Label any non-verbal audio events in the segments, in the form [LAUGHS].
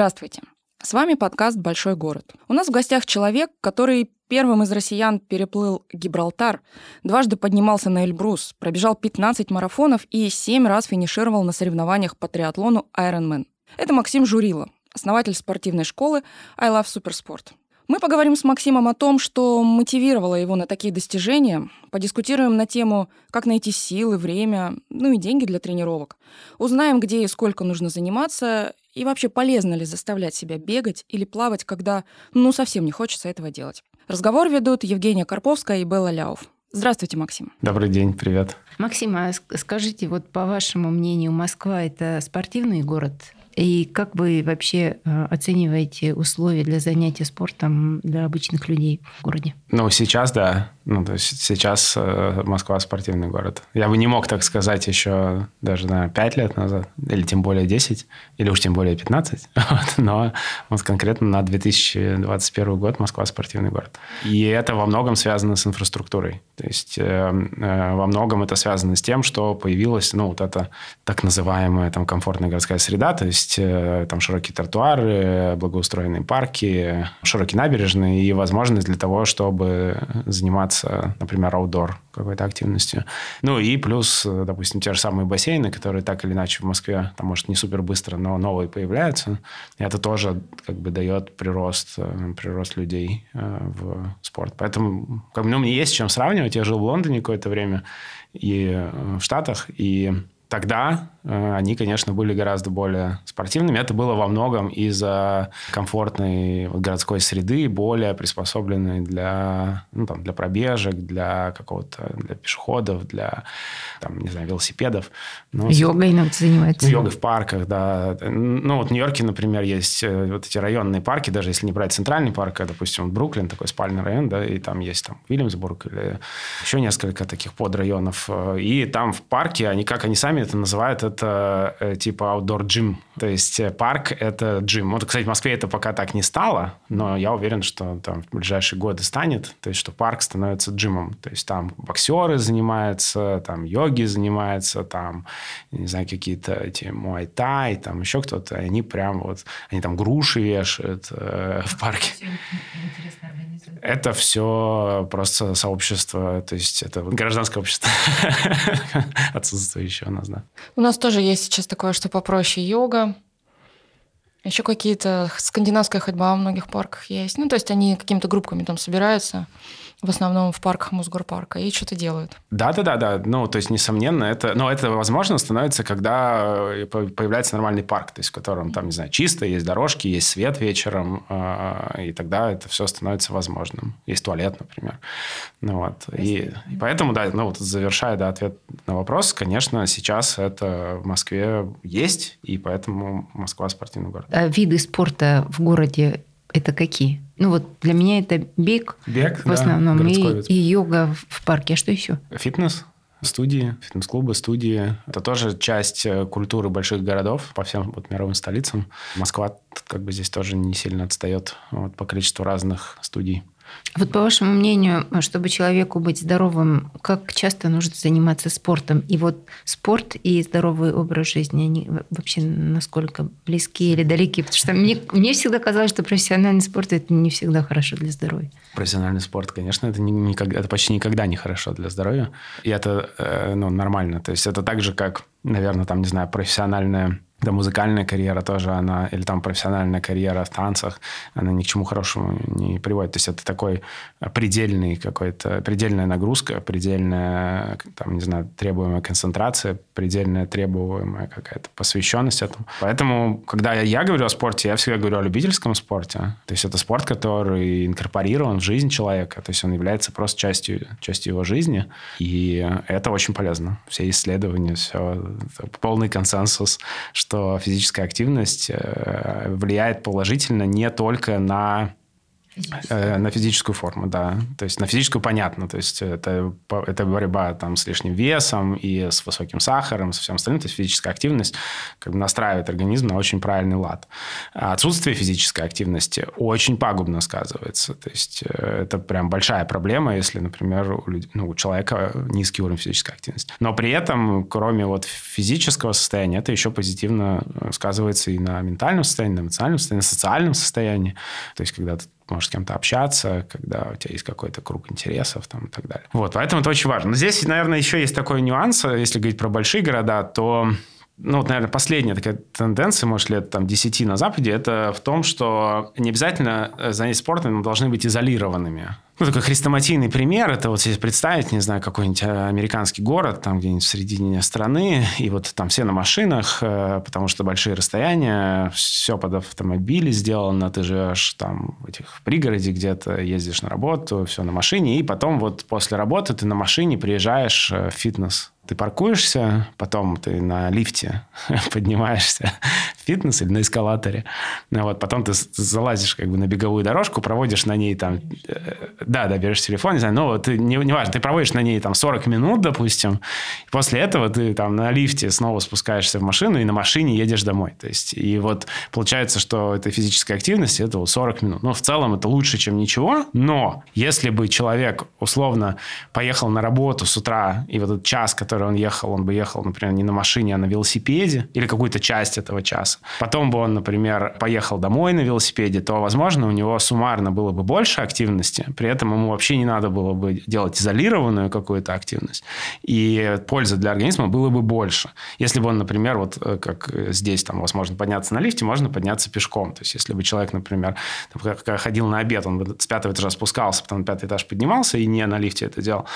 Здравствуйте. С вами подкаст «Большой город». У нас в гостях человек, который первым из россиян переплыл Гибралтар, дважды поднимался на Эльбрус, пробежал 15 марафонов и 7 раз финишировал на соревнованиях по триатлону Ironman. Это Максим Журила, основатель спортивной школы I Love Supersport. Мы поговорим с Максимом о том, что мотивировало его на такие достижения, подискутируем на тему, как найти силы, время, ну и деньги для тренировок. Узнаем, где и сколько нужно заниматься, и вообще полезно ли заставлять себя бегать или плавать, когда ну совсем не хочется этого делать. Разговор ведут Евгения Карповская и Белла Ляуф. Здравствуйте, Максим. Добрый день, привет. Максим, а скажите, вот по вашему мнению, Москва это спортивный город и как вы вообще э, оцениваете условия для занятия спортом для обычных людей в городе? Ну, сейчас, да. Ну, то есть сейчас э, Москва спортивный город. Я бы не мог так сказать еще даже на 5 лет назад, или тем более 10, или уж тем более 15. [LAUGHS] Вот, но вот конкретно на 2021 год Москва спортивный город. И это во многом связано с инфраструктурой. То есть э, э, во многом это связано с тем, что появилась, ну, вот эта так называемая там комфортная городская среда, то есть э, там широкие тротуары, благоустроенные парки, широкие набережные и возможность для того, чтобы заниматься, например, аутдор какой-то активностью. Ну и плюс, допустим, те же самые бассейны, которые так или иначе в Москве, там, может, не супер быстро, но новые появляются. И это тоже как бы дает прирост, прирост людей в спорт. Поэтому, как бы, ну, мне есть чем сравнивать. Я жил в Лондоне какое-то время и в Штатах, и тогда э, они, конечно, были гораздо более спортивными. Это было во многом из-за комфортной городской среды, более приспособленной для, ну, там, для пробежек, для какого-то для пешеходов, для там, не знаю, велосипедов. Ну, йогой иногда занимается. Ну, йогой в парках, да. Ну, вот в Нью-Йорке, например, есть э, вот эти районные парки, даже если не брать центральный парк, а, допустим, Бруклин, такой спальный район, да, и там есть там Вильямсбург или еще несколько таких подрайонов. И там в парке, они, как они сами это называют, это э, типа outdoor gym. То есть э, парк – это джим. Вот, кстати, в Москве это пока так не стало, но я уверен, что там в ближайшие годы станет. То есть, что парк становится джимом. То есть, там боксеры занимаются, там йоги занимаются, там, не знаю, какие-то эти муай-тай, там еще кто-то. Они прям вот, они там груши вешают э, в парке. Это все просто сообщество, то есть это гражданское общество [LAUGHS] отсутствующее у нас, да. У нас тоже есть сейчас такое, что попроще йога, еще какие-то скандинавская ходьба во многих парках есть. Ну, то есть они какими-то группками там собираются в основном в парках Мосгорпарка, и что-то делают. Да-да-да, да. ну, то есть, несомненно, это, но это возможно становится, когда э, появляется нормальный парк, то есть, в котором, там, не знаю, чисто, есть дорожки, есть свет вечером, а, и тогда это все становится возможным. Есть туалет, например. Ну, вот. И, и поэтому, да, ну, вот завершая да, ответ на вопрос, конечно, сейчас это в Москве есть, и поэтому Москва спортивный город. А виды спорта в городе это какие? Ну вот для меня это бег, бег в основном да, и, и йога в парке. А что еще? Фитнес, студии, фитнес-клубы, студии. Это тоже часть э, культуры больших городов по всем вот мировым столицам. Москва как бы здесь тоже не сильно отстает вот, по количеству разных студий. Вот по вашему мнению, чтобы человеку быть здоровым, как часто нужно заниматься спортом? И вот спорт и здоровый образ жизни, они вообще насколько близки или далеки? Потому что мне, мне всегда казалось, что профессиональный спорт – это не всегда хорошо для здоровья. Профессиональный спорт, конечно, это, не, не, это почти никогда не хорошо для здоровья. И это э, ну, нормально. То есть это так же, как, наверное, там, не знаю, профессиональная да, музыкальная карьера тоже, она, или там профессиональная карьера в танцах, она ни к чему хорошему не приводит. То есть это такой предельный какой-то, предельная нагрузка, предельная, там, не знаю, требуемая концентрация, предельная требуемая какая-то посвященность этому. Поэтому, когда я, говорю о спорте, я всегда говорю о любительском спорте. То есть это спорт, который инкорпорирован в жизнь человека, то есть он является просто частью, частью его жизни, и это очень полезно. Все исследования, все, полный консенсус, что физическая активность э, влияет положительно не только на Э, на физическую форму, да. То есть на физическую понятно. То есть это, это борьба там, с лишним весом и с высоким сахаром, со всем остальным. То есть физическая активность как бы настраивает организм на очень правильный лад. А отсутствие физической активности очень пагубно сказывается. То есть э, это прям большая проблема, если, например, у, людей, ну, у человека низкий уровень физической активности. Но при этом, кроме вот физического состояния, это еще позитивно сказывается и на ментальном состоянии, на эмоциональном состоянии, на социальном состоянии. То есть когда ты можешь с кем-то общаться, когда у тебя есть какой-то круг интересов там, и так далее. Вот, поэтому это очень важно. Но здесь, наверное, еще есть такой нюанс, если говорить про большие города, то ну, вот, наверное, последняя такая тенденция, может, лет там 10 на Западе, это в том, что не обязательно э, занятия спортом должны быть изолированными. Ну, такой хрестоматийный пример, это вот если представить, не знаю, какой-нибудь э, американский город, там где-нибудь в середине страны, и вот там все на машинах, э, потому что большие расстояния, все под автомобили сделано, ты живешь там в этих пригороде где-то, ездишь на работу, все на машине, и потом вот после работы ты на машине приезжаешь в фитнес. Ты паркуешься, потом ты на лифте [LAUGHS] поднимаешься фитнес или на эскалаторе. Ну, вот, потом ты залазишь как бы на беговую дорожку, проводишь на ней там... Э, да, да, берешь телефон, не знаю, но ты, не, не важно, ты проводишь на ней там 40 минут, допустим, после этого ты там на лифте снова спускаешься в машину и на машине едешь домой. То есть, и вот получается, что это физическая активность, это вот 40 минут. Ну, в целом это лучше, чем ничего, но если бы человек условно поехал на работу с утра, и вот этот час, который он ехал, он бы ехал, например, не на машине, а на велосипеде, или какую-то часть этого часа. Потом бы он, например, поехал домой на велосипеде, то, возможно, у него суммарно было бы больше активности, при этом ему вообще не надо было бы делать изолированную какую-то активность, и пользы для организма было бы больше. Если бы он, например, вот э, как здесь там возможно подняться на лифте, можно подняться пешком. То есть, если бы человек, например, ходил на обед, он бы с пятого этажа спускался, потом на пятый этаж поднимался и не на лифте это делал.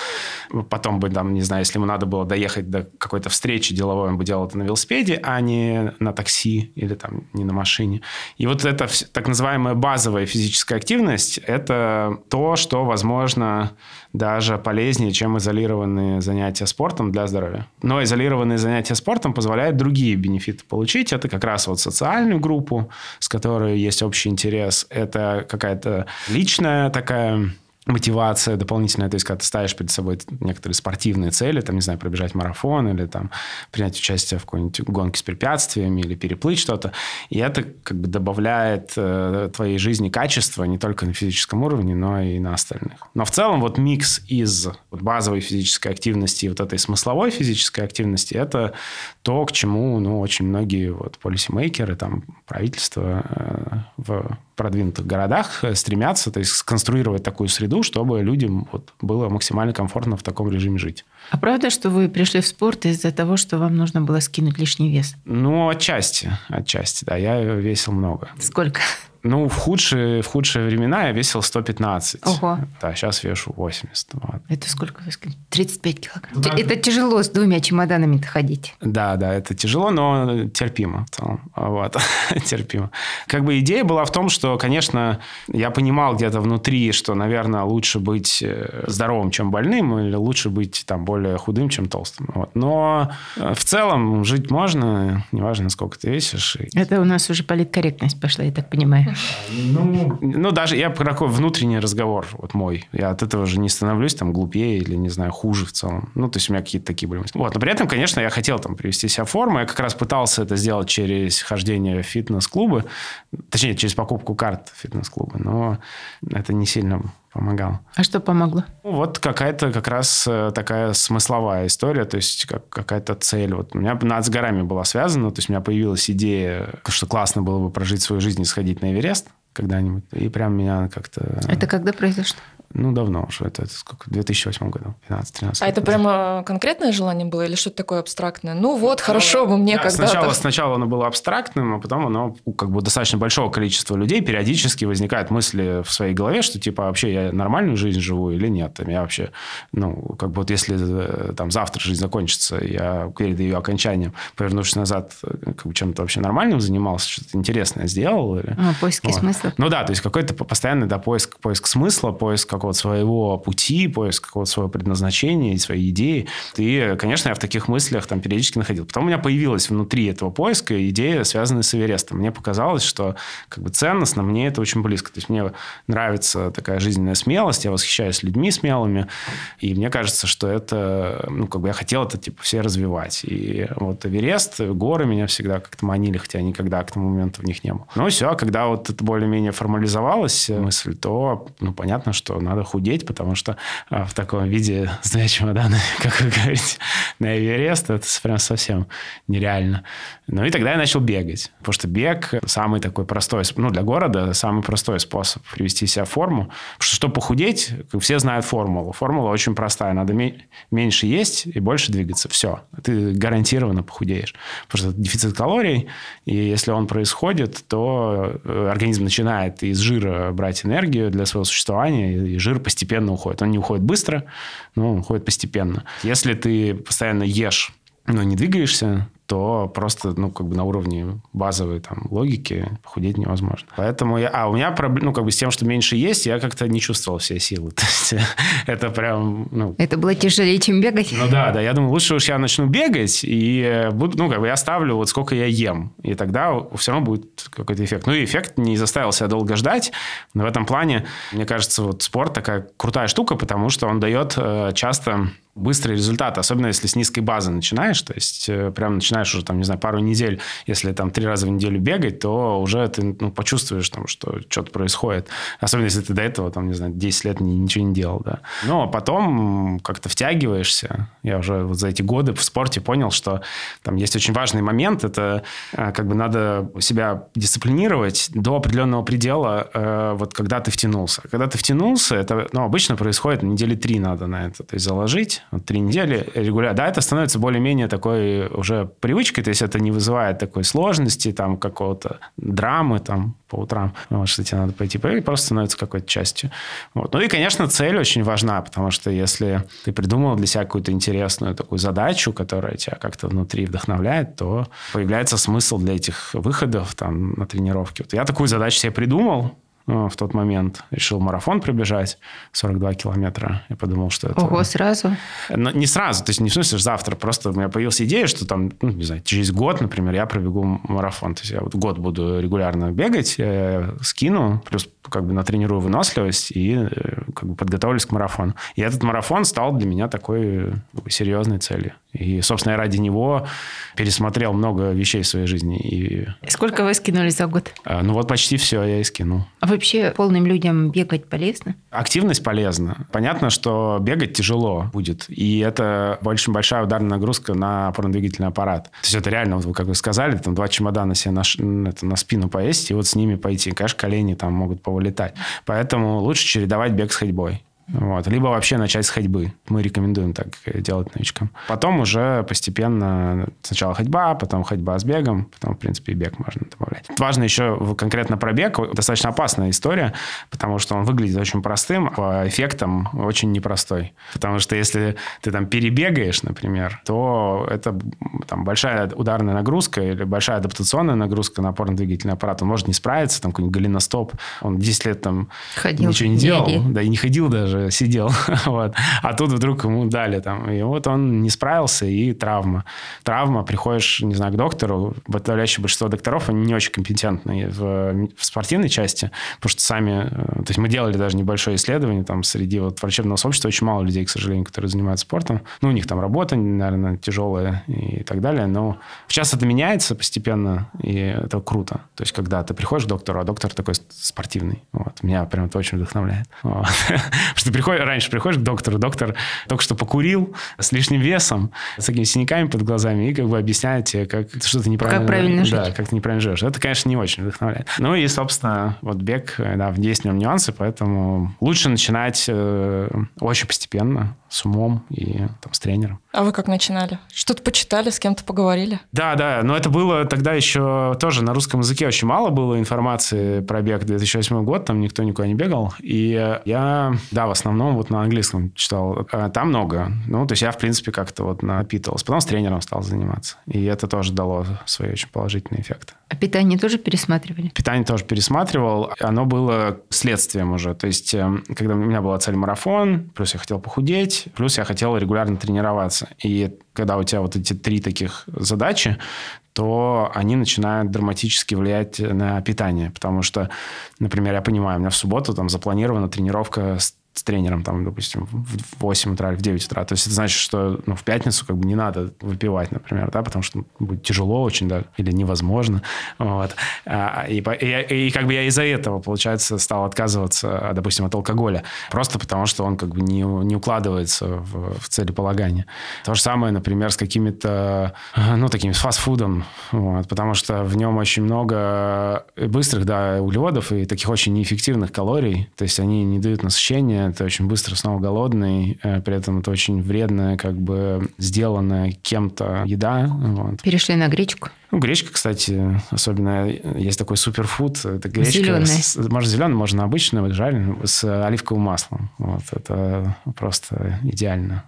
Потом бы, там, не знаю, если ему надо было доехать до какой-то встречи деловой, он бы делал это на велосипеде, а не на такси или там не на машине. И вот эта так называемая базовая физическая активность – это то, что, возможно, даже полезнее, чем изолированные занятия спортом для здоровья. Но изолированные занятия спортом позволяют другие бенефиты получить. Это как раз вот социальную группу, с которой есть общий интерес. Это какая-то личная такая мотивация дополнительная, то есть когда ты ставишь перед собой некоторые спортивные цели, там, не знаю, пробежать марафон или там принять участие в какой-нибудь гонке с препятствиями или переплыть что-то, и это как бы добавляет э, твоей жизни качество не только на физическом уровне, но и на остальных. Но в целом вот микс из вот базовой физической активности и вот этой смысловой физической активности – это то, к чему ну, очень многие вот полисимейкеры, там, правительство э, в продвинутых городах э, стремятся, то есть сконструировать такую среду, чтобы людям вот было максимально комфортно в таком режиме жить. А правда, что вы пришли в спорт из-за того, что вам нужно было скинуть лишний вес? Ну, отчасти, отчасти, да. Я весил много. Сколько? Ну, в худшие, в худшие времена я весил 115. Ого. Да, сейчас вешу 80. Вот. Это сколько вы сказали? 35 килограмм. Да. Это тяжело с двумя чемоданами-то ходить. Да, да, это тяжело, но терпимо в целом. Вот, [LAUGHS] терпимо. Как бы идея была в том, что, конечно, я понимал где-то внутри, что, наверное, лучше быть э, здоровым, чем больным, или лучше быть там более худым, чем толстым. Вот. Но э, в целом жить можно, неважно, сколько ты весишь. Это у нас уже политкорректность пошла, я так понимаю. Ну, ну, даже я такой внутренний разговор вот мой. Я от этого же не становлюсь там глупее или, не знаю, хуже в целом. Ну, то есть у меня какие-то такие были мысли. Вот, но при этом, конечно, я хотел там привести себя в форму. Я как раз пытался это сделать через хождение в фитнес-клубы. Точнее, через покупку карт в фитнес-клубы. Но это не сильно помогало. А что помогло? Ну, вот какая-то как раз э, такая смысловая история, то есть как, какая-то цель. Вот у меня над с горами была связана, то есть у меня появилась идея, что классно было бы прожить свою жизнь и сходить на Эверест когда-нибудь. И прям меня как-то... Это когда произошло? Ну, давно уже. Это, это сколько? В 2008 году. 15-13. А это прямо конкретное желание было или что-то такое абстрактное? Ну вот, хорошо бы мне да, когда-то... Сначала, сначала оно было абстрактным, а потом оно у как бы достаточно большого количества людей периодически возникают мысли в своей голове, что типа вообще я нормальную жизнь живу или нет. Я вообще, ну, как бы вот если э, там завтра жизнь закончится, я перед ее окончанием, повернувшись назад, э, как бы чем-то вообще нормальным занимался, что-то интересное сделал. Или... А, поиски вот. смысла. Ну да, то есть какой-то постоянный да, поиск, поиск смысла, поиск как какого-то своего пути, поиск какого-то своего предназначения и своей идеи. И, конечно, я в таких мыслях там периодически находил. Потом у меня появилась внутри этого поиска идея, связанная с Эверестом. Мне показалось, что как бы ценностно мне это очень близко. То есть мне нравится такая жизненная смелость, я восхищаюсь людьми смелыми, и мне кажется, что это, ну, как бы я хотел это, типа, все развивать. И вот Эверест, горы меня всегда как-то манили, хотя никогда к тому моменту в них не был. Ну, все, когда вот это более-менее формализовалась мысль, то, ну, понятно, что надо худеть, потому что а, в таком виде [LAUGHS] с чемоданами, [LAUGHS] как вы говорите, на Эверест, это прям совсем нереально. Ну, и тогда я начал бегать, потому что бег самый такой простой, ну, для города самый простой способ привести себя в форму. Потому что, чтобы похудеть, все знают формулу. Формула очень простая. Надо меньше есть и больше двигаться. Все. Ты гарантированно похудеешь. Потому что дефицит калорий, и если он происходит, то э, организм начинает из жира брать энергию для своего существования, жир постепенно уходит. Он не уходит быстро, но он уходит постепенно. Если ты постоянно ешь но не двигаешься, то просто, ну, как бы на уровне базовой там логики похудеть невозможно. Поэтому я... А, у меня проблема, ну, как бы с тем, что меньше есть, я как-то не чувствовал все силы. [LAUGHS] То есть это прям, ну... Это было тяжелее, чем бегать? Ну да, да. Я думаю, лучше уж я начну бегать, и буду, ну, как бы я ставлю вот сколько я ем, и тогда все равно будет какой-то эффект. Ну, и эффект не заставил себя долго ждать, но в этом плане, мне кажется, вот спорт такая крутая штука, потому что он дает э, часто быстрый результат, особенно если с низкой базы начинаешь, то есть э, прям начинаешь уже там, не знаю, пару недель, если там три раза в неделю бегать, то уже ты ну, почувствуешь там, что что-то происходит. Особенно если ты до этого там, не знаю, 10 лет ничего не делал, да. Но потом как-то втягиваешься. Я уже вот за эти годы в спорте понял, что там есть очень важный момент, это э, как бы надо себя дисциплинировать до определенного предела, э, вот когда ты втянулся. Когда ты втянулся, это ну, обычно происходит недели три надо на это, то есть заложить, три недели регулярно. Да, это становится более-менее такой уже привычкой, то есть это не вызывает такой сложности, там, какого-то драмы, там, по утрам, вот, что тебе надо пойти поиграть, просто становится какой-то частью. Вот. Ну и, конечно, цель очень важна, потому что если ты придумал для себя какую-то интересную такую задачу, которая тебя как-то внутри вдохновляет, то появляется смысл для этих выходов там, на тренировке. Вот я такую задачу себе придумал, в тот момент решил марафон пробежать 42 километра. Я подумал, что это... Ого, сразу? Но не сразу, то есть не в смысле завтра, просто у меня появилась идея, что там, ну, не знаю, через год, например, я пробегу марафон. То есть я вот год буду регулярно бегать, я скину, плюс как бы натренирую выносливость и э, как бы подготовлюсь к марафону. И этот марафон стал для меня такой серьезной целью. И, собственно, я ради него пересмотрел много вещей в своей жизни. И... Сколько вы скинули за год? А, ну вот почти все я и скинул. А вообще полным людям бегать полезно? Активность полезна. Понятно, что бегать тяжело будет. И это очень большая ударная нагрузка на опорно-двигательный аппарат. То есть это реально, вот, как вы сказали, там два чемодана себе на, это, на спину повесить и вот с ними пойти. Конечно, колени там могут повылетать. Поэтому лучше чередовать бег с ходьбой. Вот. Либо вообще начать с ходьбы. Мы рекомендуем так делать новичкам. Потом уже постепенно сначала ходьба, потом ходьба с бегом, потом, в принципе, и бег можно добавлять. Важно еще конкретно про бег. Достаточно опасная история, потому что он выглядит очень простым, а эффектом очень непростой. Потому что если ты там перебегаешь, например, то это там, большая ударная нагрузка или большая адаптационная нагрузка на опорно-двигательный аппарат. Он может не справиться, там какой-нибудь голеностоп. Он 10 лет там ходил, ничего не делал, да и не ходил даже даже сидел. [LAUGHS] вот. А тут вдруг ему дали там. И вот он не справился, и травма. Травма, приходишь, не знаю, к доктору, подавляющее большинство докторов, они не очень компетентны в, в спортивной части, потому что сами... Э, то есть мы делали даже небольшое исследование, там среди вот врачебного сообщества очень мало людей, к сожалению, которые занимаются спортом. Ну, у них там работа, наверное, тяжелая и так далее, но сейчас это меняется постепенно, и это круто. То есть когда ты приходишь к доктору, а доктор такой спортивный. Вот. Меня прям это очень вдохновляет. Вот. [LAUGHS] что ты приходишь, раньше приходишь к доктору, доктор только что покурил с лишним весом, с такими синяками под глазами и как бы объясняет тебе, как что ты неправильно... Как правильно жить. Да, как ты неправильно живешь. Это, конечно, не очень вдохновляет. Ну и, собственно, вот бег, да, есть в нем нюансы, поэтому лучше начинать э, очень постепенно, с умом и там, с тренером. А вы как начинали? Что-то почитали, с кем-то поговорили? Да, да, но это было тогда еще тоже на русском языке очень мало было информации про бег 2008 год, там никто никуда не бегал. И я, да, в основном вот на английском читал. А, там много. Ну, то есть я, в принципе, как-то вот напитывался. Потом с тренером стал заниматься. И это тоже дало свои очень положительные эффекты. А питание тоже пересматривали? Питание тоже пересматривал. Оно было следствием уже. То есть, эм, когда у меня была цель марафон, плюс я хотел похудеть, плюс я хотел регулярно тренироваться. И когда у тебя вот эти три таких задачи, то они начинают драматически влиять на питание. Потому что, например, я понимаю, у меня в субботу там запланирована тренировка с с тренером, там, допустим, в 8 утра или в 9 утра. То есть это значит, что ну, в пятницу как бы не надо выпивать, например, да, потому что будет тяжело очень, да, или невозможно. Вот. А, и, и, и как бы я из-за этого, получается, стал отказываться, допустим, от алкоголя. Просто потому, что он как бы не, не укладывается в, в целеполагание. То же самое, например, с какими-то, ну, такими, с фастфудом. Вот, потому что в нем очень много быстрых, да, углеводов и таких очень неэффективных калорий. То есть они не дают насыщения, ты очень быстро снова голодный, э, при этом это очень вредная, как бы сделанная кем-то еда. Вот. Перешли на гречку? Ну, гречка, кстати, особенно есть такой суперфуд. Это гречка. Зеленая. С, можно зеленую, можно обычную, жареную, с оливковым маслом. Вот, это просто идеально.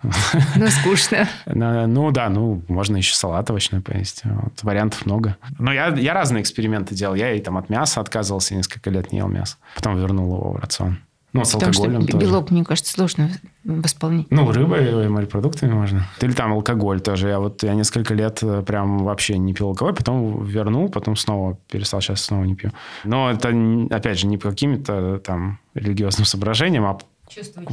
Ну, скучно. [LAUGHS] Ну, да, ну, можно еще салат овощной поесть. Вот, вариантов много. Но я, я разные эксперименты делал. Я и там от мяса отказывался, несколько лет не ел мясо. Потом вернул его в рацион. Ну, с Потому алкоголем что тоже. белок, мне кажется, сложно восполнить. Ну, рыбой и морепродуктами можно. Или там алкоголь тоже. Я вот я несколько лет э, прям вообще не пил алкоголь, потом вернул, потом снова перестал, сейчас снова не пью. Но это, опять же, не по каким-то там религиозным соображениям, а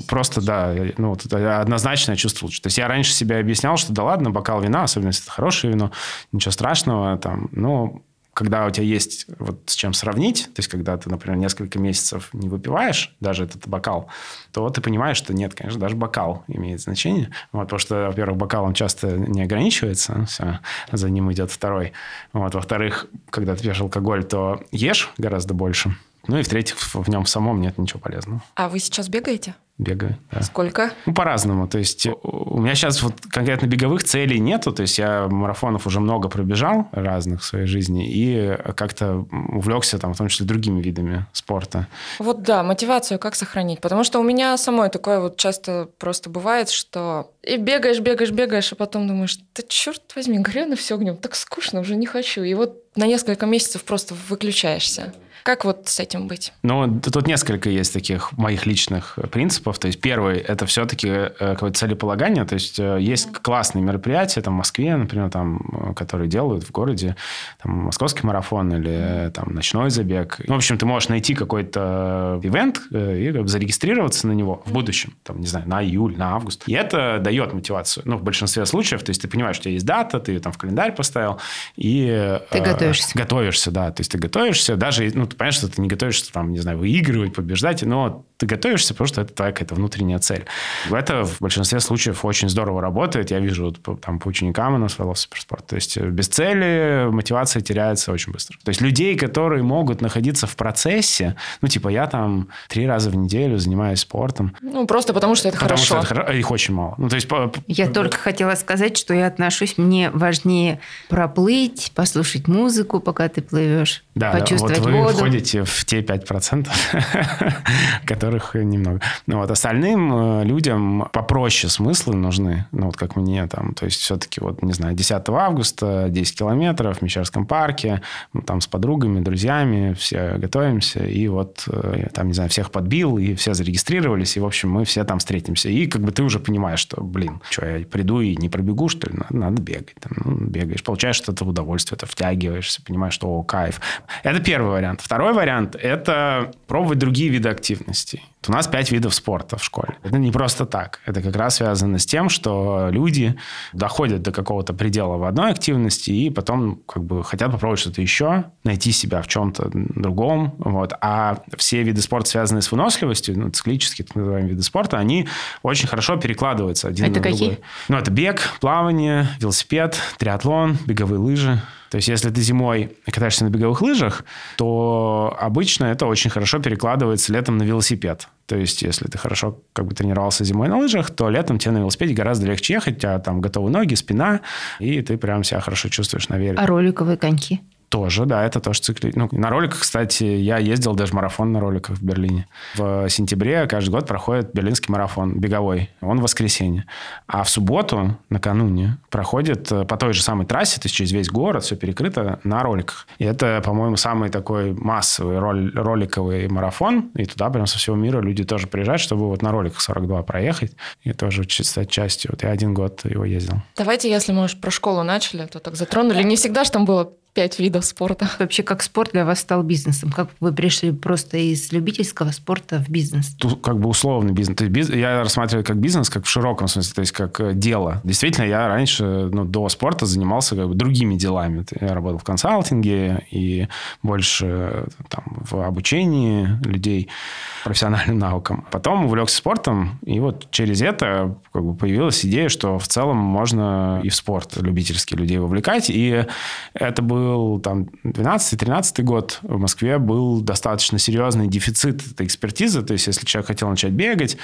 Просто, да, ну, вот это однозначно я чувствовал. То есть я раньше себе объяснял, что да ладно, бокал вина, особенно если это хорошее вино, ничего страшного, там, но когда у тебя есть вот с чем сравнить, то есть когда ты, например, несколько месяцев не выпиваешь даже этот бокал, то ты понимаешь, что нет, конечно, даже бокал имеет значение. Вот, потому что, во-первых, бокал он часто не ограничивается, все, за ним идет второй. Вот, во-вторых, когда ты пьешь алкоголь, то ешь гораздо больше. Ну и в-третьих, в нем самом нет ничего полезного. А вы сейчас бегаете? бегаю. Да. Сколько? Ну, по-разному. То есть у меня сейчас вот конкретно беговых целей нету. То есть я марафонов уже много пробежал разных в своей жизни и как-то увлекся там, в том числе другими видами спорта. Вот да, мотивацию как сохранить? Потому что у меня самой такое вот часто просто бывает, что и бегаешь, бегаешь, бегаешь, а потом думаешь, да черт возьми, горю на все огнем, так скучно, уже не хочу. И вот на несколько месяцев просто выключаешься. Как вот с этим быть? Ну, тут несколько есть таких моих личных принципов. То есть первый – это все-таки э, какое-то целеполагание. То есть э, есть классные мероприятия там, в Москве, например, там, э, которые делают в городе, там, московский марафон или там, ночной забег. В общем, ты можешь найти какой-то ивент и зарегистрироваться на него в будущем. Там, не знаю, на июль, на август. И это дает мотивацию. Ну, в большинстве случаев. То есть ты понимаешь, что у тебя есть дата, ты ее там в календарь поставил. И, ты э, готовишься. Готовишься, да. То есть ты готовишься. Даже, ну, ты понимаешь, что ты не готовишься, там, не знаю, выигрывать, побеждать, но ты готовишься, потому что это твоя какая-то внутренняя цель. Это в большинстве случаев очень здорово работает. Я вижу вот, там по ученикам у нас в Суперспорт. То есть без цели мотивация теряется очень быстро. То есть людей, которые могут находиться в процессе, ну, типа, я там три раза в неделю занимаюсь спортом. Ну, просто потому что это потому хорошо. Что это, их очень мало. Ну, то есть, я только хотела сказать, что я отношусь, мне важнее проплыть, послушать музыку, пока ты плывешь, да, почувствовать вот вы воду. входите в те 5%, [LAUGHS] которых немного. Ну, вот остальным э, людям попроще смыслы нужны, ну, вот как мне там, то есть все-таки вот, не знаю, 10 августа, 10 километров в Мещерском парке, там с подругами, друзьями, все готовимся, и вот э, там, не знаю, всех подбил, и все зарегистрировались, и, в общем, мы все там встретимся. И как бы ты уже понимаешь, что, блин, что, я приду и не пробегу, что ли? Надо, надо бегать. Там, ну, бегаешь, получаешь что-то удовольствие, это втягиваешься, понимаешь, что, о, кайф. Это первый вариант. Второй вариант – это пробовать другие виды активностей. У нас пять видов спорта в школе. Это не просто так. Это как раз связано с тем, что люди доходят до какого-то предела в одной активности и потом как бы хотят попробовать что-то еще, найти себя в чем-то другом. Вот. А все виды спорта, связанные с выносливостью, ну, циклические так называемые виды спорта, они очень хорошо перекладываются один это на какие? другой. Ну, это бег, плавание, велосипед, триатлон, беговые лыжи. То есть, если ты зимой катаешься на беговых лыжах, то обычно это очень хорошо перекладывается летом на велосипед. То есть, если ты хорошо как бы тренировался зимой на лыжах, то летом тебе на велосипеде гораздо легче ехать, у тебя там готовы ноги, спина, и ты прям себя хорошо чувствуешь на велике. А роликовые коньки? Тоже, да, это тоже циклично. Ну, на роликах, кстати, я ездил даже марафон на роликах в Берлине. В сентябре каждый год проходит берлинский марафон беговой. Он в воскресенье. А в субботу, накануне, проходит э, по той же самой трассе, то есть через весь город, все перекрыто на роликах. И это, по-моему, самый такой массовый роль, роликовый марафон. И туда прям со всего мира люди тоже приезжают, чтобы вот на роликах 42 проехать. И тоже стать частью. Вот я один год его ездил. Давайте, если мы уж про школу начали, то так затронули. Не всегда же там было пять видов спорта. Вообще, как спорт для вас стал бизнесом? Как вы пришли просто из любительского спорта в бизнес? Тут как бы условный бизнес. То есть биз... Я рассматриваю как бизнес, как в широком смысле, то есть как э, дело. Действительно, я раньше ну, до спорта занимался как бы другими делами. Я работал в консалтинге и больше там, в обучении людей профессиональным навыкам. Потом увлекся спортом, и вот через это как бы появилась идея, что в целом можно и в спорт любительских людей вовлекать. И это был там 12-13 год. В Москве был достаточно серьезный дефицит этой экспертизы. То есть, если человек хотел начать бегать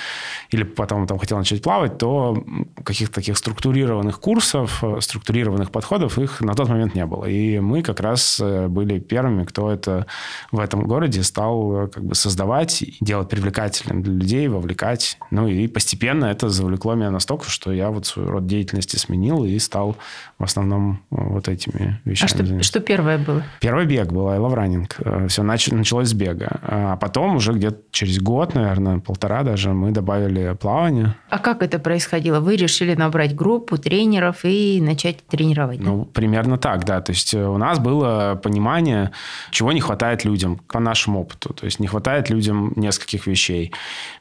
или потом там хотел начать плавать, то каких-то таких структурированных курсов, структурированных подходов их на тот момент не было. И мы как раз э, были первыми, кто это в этом городе стал как бы создавать делать привлекательным для людей, вовлекать. Ну и постепенно это завлекло меня настолько, что я вот свой род деятельности сменил и стал в основном вот этими вещами. А что, что первое было? Первый бег был, I love running. Все нач, началось с бега. А потом уже где-то через год, наверное, полтора даже, мы добавили плавание. А как это происходило? Вы решили набрать группу тренеров и начать тренировать? Ну, да? примерно так, да. То есть у нас было понимание, чего не хватает людям по нашему опыту. То есть не хватает людям нескольких вещей.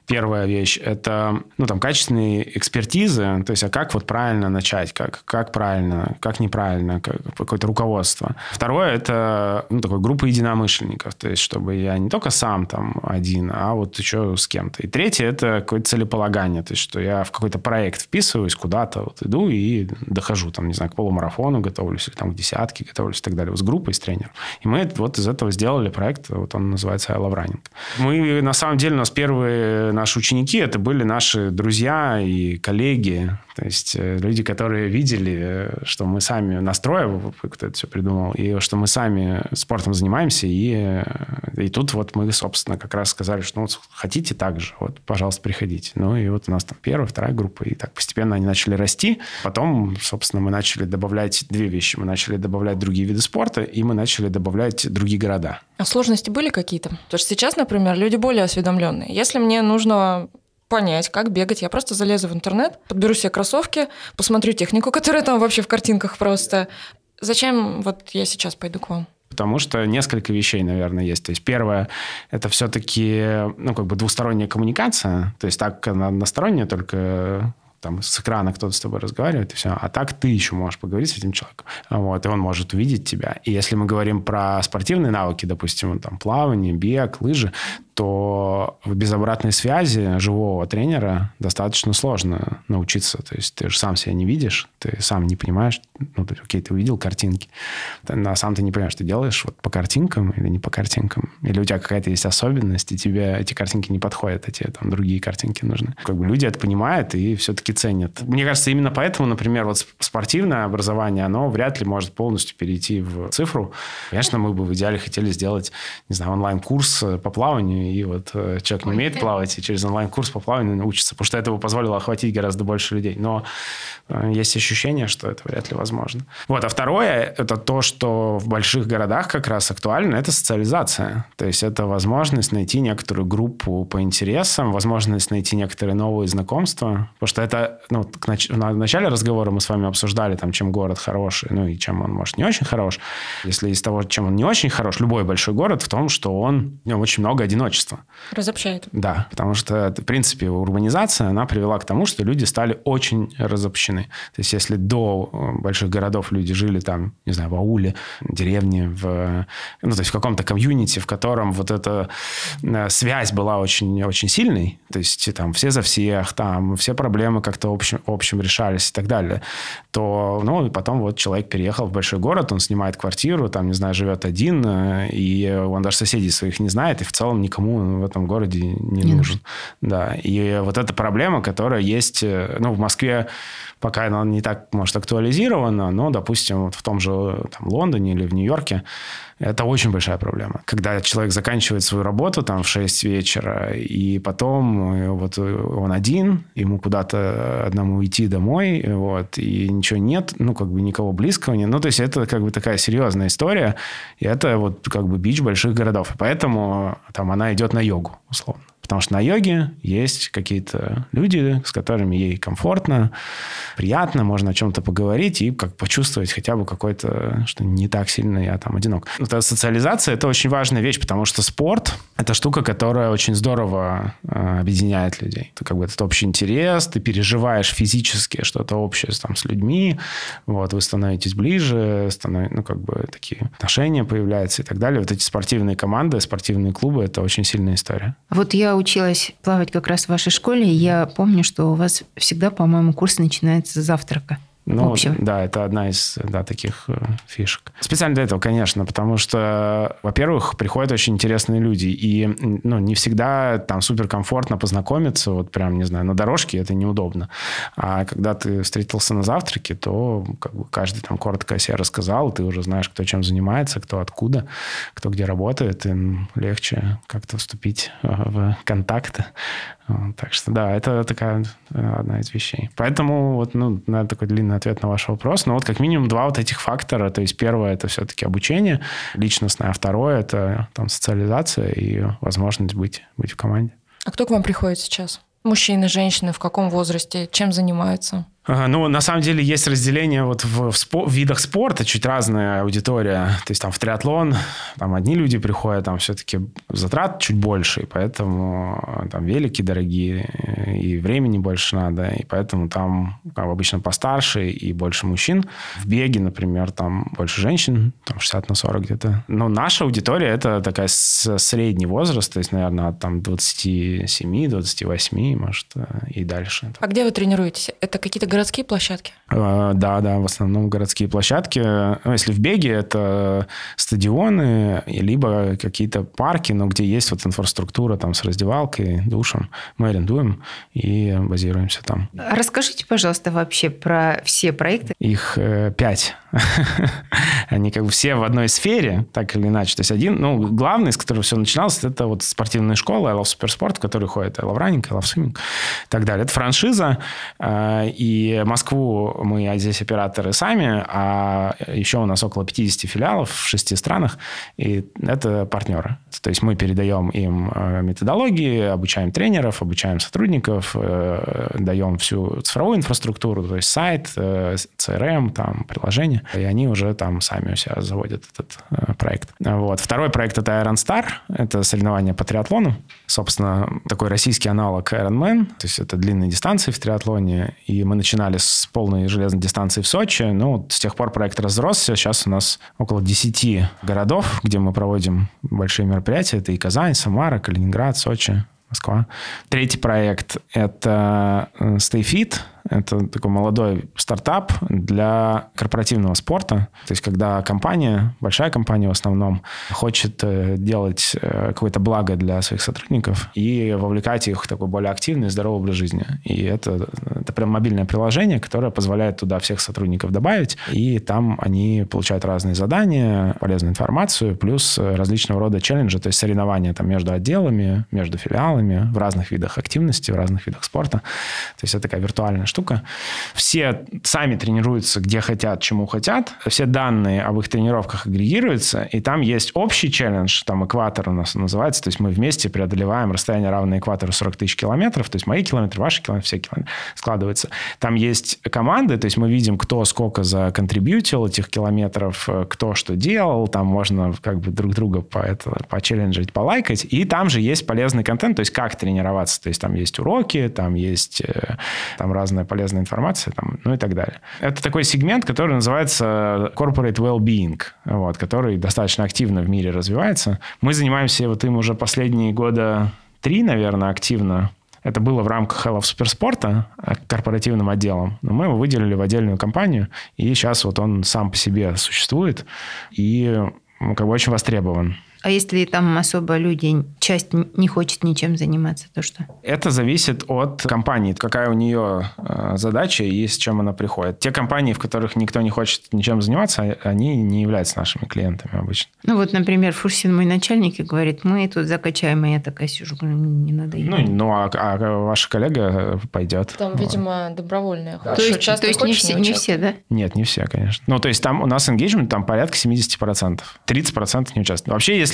Первая вещь – это ну, там, качественные экспертизы, то есть а как вот правильно начать, как, как правильно, как неправильно, как, какое-то руководство. Второе – это ну, такой группа единомышленников, то есть чтобы я не только сам там один, а вот еще с кем-то. И третье – это какое-то целеполагание, то есть что я в какой-то проект вписываюсь, куда-то вот иду и дохожу, там, не знаю, к полумарафону готовлюсь, или там к десятке готовлюсь и так далее, с группой, с тренером. И мы вот из этого сделали проект, вот он называется I Love Running. Мы, на самом деле, у нас первые наши ученики, это были наши друзья и коллеги, то есть э, люди, которые видели, э, что мы сами настроим, кто это все придумал, и что мы сами спортом занимаемся, и, э, и тут вот мы, собственно, как раз сказали, что ну, хотите так же, вот, пожалуйста, приходите. Ну, и вот у нас там первая, вторая группа, и так постепенно они начали расти. Потом, собственно, мы начали добавлять две вещи. Мы начали добавлять другие виды спорта, и мы начали добавлять другие города. А сложности были какие-то? Потому что сейчас, например, люди более осведомленные. Если мне нужно понять, как бегать. Я просто залезу в интернет, подберу себе кроссовки, посмотрю технику, [LAUGHS] которая там вообще в картинках просто. Зачем вот я сейчас пойду к вам? Потому что несколько вещей, наверное, есть. То есть первое, это все-таки ну, как бы двусторонняя коммуникация. То есть так односторонняя, только там с экрана кто-то с тобой разговаривает, и все. А так ты еще можешь поговорить с этим человеком. Вот, и он может увидеть тебя. И если мы говорим про спортивные навыки, допустим, там плавание, бег, лыжи, то без обратной связи живого тренера достаточно сложно научиться. То есть ты же сам себя не видишь, ты сам не понимаешь, ну, ты, окей, ты увидел картинки, а сам ты не понимаешь, что делаешь вот по картинкам или не по картинкам. Или у тебя какая-то есть особенность, и тебе эти картинки не подходят, а тебе там другие картинки нужны. Как бы люди это понимают и все-таки ценят. Мне кажется, именно поэтому, например, вот спортивное образование, оно вряд ли может полностью перейти в цифру. Конечно, мы бы в идеале хотели сделать, не знаю, онлайн-курс по плаванию, и вот э, человек не умеет плавать, и через онлайн-курс по плаванию научится, потому что это бы позволило охватить гораздо больше людей. Но э, есть ощущение, что это вряд ли возможно. Вот, а второе, это то, что в больших городах как раз актуально, это социализация. То есть это возможность найти некоторую группу по интересам, возможность найти некоторые новые знакомства, потому что это, ну, к нач... в начале разговора мы с вами обсуждали, там, чем город хороший, ну, и чем он, может, не очень хорош. Если из того, чем он не очень хорош, любой большой город в том, что он, в нем очень много одиночества. Разобщает. Да, потому что, в принципе, урбанизация, она привела к тому, что люди стали очень разобщены. То есть, если до э, больших городов люди жили там, не знаю, в ауле, деревне, в, ну, то есть в каком-то комьюнити, в котором вот эта э, связь была очень, очень сильной, то есть там все за всех, там все проблемы как-то общем, общем решались и так далее, то, ну, и потом вот человек переехал в большой город, он снимает квартиру, там, не знаю, живет один, э, и он даже соседей своих не знает, и в целом никому в этом городе не, не нужен. нужен. Да, и вот эта проблема, которая есть, э, ну, в Москве пока она не, так, может, актуализировано, но, допустим, вот в том же там, Лондоне или в Нью-Йорке это очень большая проблема. Когда человек заканчивает свою работу там в 6 вечера, и потом э, вот он один, ему куда-то одному идти домой, вот, и ничего нет, ну, как бы никого близкого нет. Ну, то есть это как бы такая серьезная история, и это вот как бы бич больших городов. И поэтому там она идет на йогу, условно. Потому что на йоге есть какие-то люди, с которыми ей комфортно, приятно, можно о чем-то поговорить и как почувствовать хотя бы какой-то, что не так сильно я там одинок. Вот эта социализация – это очень важная вещь, потому что спорт – это штука, которая очень здорово э, объединяет людей. Это как бы этот общий интерес, ты переживаешь физически что-то общее там, с людьми, вот, вы становитесь ближе, станов... ну, как бы такие отношения появляются и так далее. Вот эти спортивные команды, спортивные клубы – это очень сильная история. Вот я училась плавать как раз в вашей школе, я помню, что у вас всегда, по-моему, курс начинается с завтрака. Ну, общего. да, это одна из да, таких э, фишек. Специально для этого, конечно, потому что, во-первых, приходят очень интересные люди, и ну, не всегда там суперкомфортно познакомиться, вот прям, не знаю, на дорожке это неудобно. А когда ты встретился на завтраке, то как бы каждый там коротко о себе рассказал, ты уже знаешь, кто чем занимается, кто откуда, кто где работает, и легче как-то вступить э, в контакты. Так что да, это такая э, одна из вещей. Поэтому вот, ну, на такой длинный ответ на ваш вопрос. Но вот как минимум два вот этих фактора. То есть первое это все-таки обучение личностное, а второе это там социализация и возможность быть, быть в команде. А кто к вам приходит сейчас? Мужчины, женщины, в каком возрасте, чем занимаются? Ну, на самом деле есть разделение вот в, в, спо- в видах спорта, чуть разная аудитория. То есть там в триатлон там одни люди приходят, там все-таки затрат чуть больше, и поэтому там велики дорогие, и времени больше надо, и поэтому там как обычно постарше и больше мужчин. В беге, например, там больше женщин, там 60 на 40 где-то. Но наша аудитория это такая средний возраст, то есть, наверное, от там 27-28, может, и дальше. А где вы тренируетесь? Это какие-то городские площадки? А, да, да, в основном городские площадки. Ну, если в беге, это стадионы, либо какие-то парки, но где есть вот инфраструктура там с раздевалкой, душем. Мы арендуем и базируемся там. Расскажите, пожалуйста, вообще про все проекты. Их э, пять. [LAUGHS] Они как бы все в одной сфере, так или иначе. То есть один, ну, главный, с которого все начиналось, это вот спортивная школа I Love Supersport, в которой ходит I Love Running, I Love Swimming и так далее. Это франшиза, э, и Москву мы здесь операторы сами, а еще у нас около 50 филиалов в шести странах, и это партнеры. То есть мы передаем им э, методологии, обучаем тренеров, обучаем сотрудников, э, даем всю цифровую инфраструктуру, то есть сайт, CRM, там, приложение, и они уже там сами у себя заводят этот проект. Вот. Второй проект — это Iron Star, это соревнования по триатлону. Собственно, такой российский аналог Ironman, то есть это длинные дистанции в триатлоне, и мы начинали с полной железной дистанции в Сочи. Ну, с тех пор проект разросся. Сейчас у нас около 10 городов, где мы проводим большие мероприятия. Это и Казань, Самара, Калининград, Сочи, Москва. Третий проект – это э, Stay Fit. Это такой молодой стартап для корпоративного спорта. То есть, когда компания, большая компания в основном, хочет э, делать э, какое-то благо для своих сотрудников и вовлекать их в такой более активный и здоровый образ жизни. И это, это прям мобильное приложение, которое позволяет туда всех сотрудников добавить, и там они получают разные задания, полезную информацию, плюс различного рода челленджи, то есть соревнования там между отделами, между филиалами в разных видах активности, в разных видах спорта. То есть это такая виртуальная штука штука. Все сами тренируются где хотят, чему хотят. Все данные об их тренировках агрегируются, и там есть общий челлендж, там экватор у нас называется, то есть мы вместе преодолеваем расстояние равное экватору 40 тысяч километров, то есть мои километры, ваши километры, все километры складываются. Там есть команды, то есть мы видим, кто сколько законтрибьютил этих километров, кто что делал, там можно как бы друг друга по это, почелленджить, полайкать, и там же есть полезный контент, то есть как тренироваться, то есть там есть уроки, там есть э, там разная полезная информация, там, ну и так далее. Это такой сегмент, который называется corporate well-being, вот, который достаточно активно в мире развивается. Мы занимаемся вот им уже последние года три, наверное, активно. Это было в рамках Hell of Суперспорта, корпоративным отделом. Но мы его выделили в отдельную компанию, и сейчас вот он сам по себе существует и как бы очень востребован. А если там особо люди, часть не хочет ничем заниматься, то что? Это зависит от компании, какая у нее э, задача и с чем она приходит. Те компании, в которых никто не хочет ничем заниматься, они не являются нашими клиентами обычно. Ну вот, например, Фурсин, мой начальник, и говорит, мы тут закачаем, и я такая сижу, говорю, не надо. Ну, ну а, а ваша коллега пойдет. Там, вот. видимо, добровольные. Да. То есть, то есть не, все, не все, да? Нет, не все, конечно. Ну, то есть там у нас engagement там порядка 70%. 30% не участвуют. Вообще, если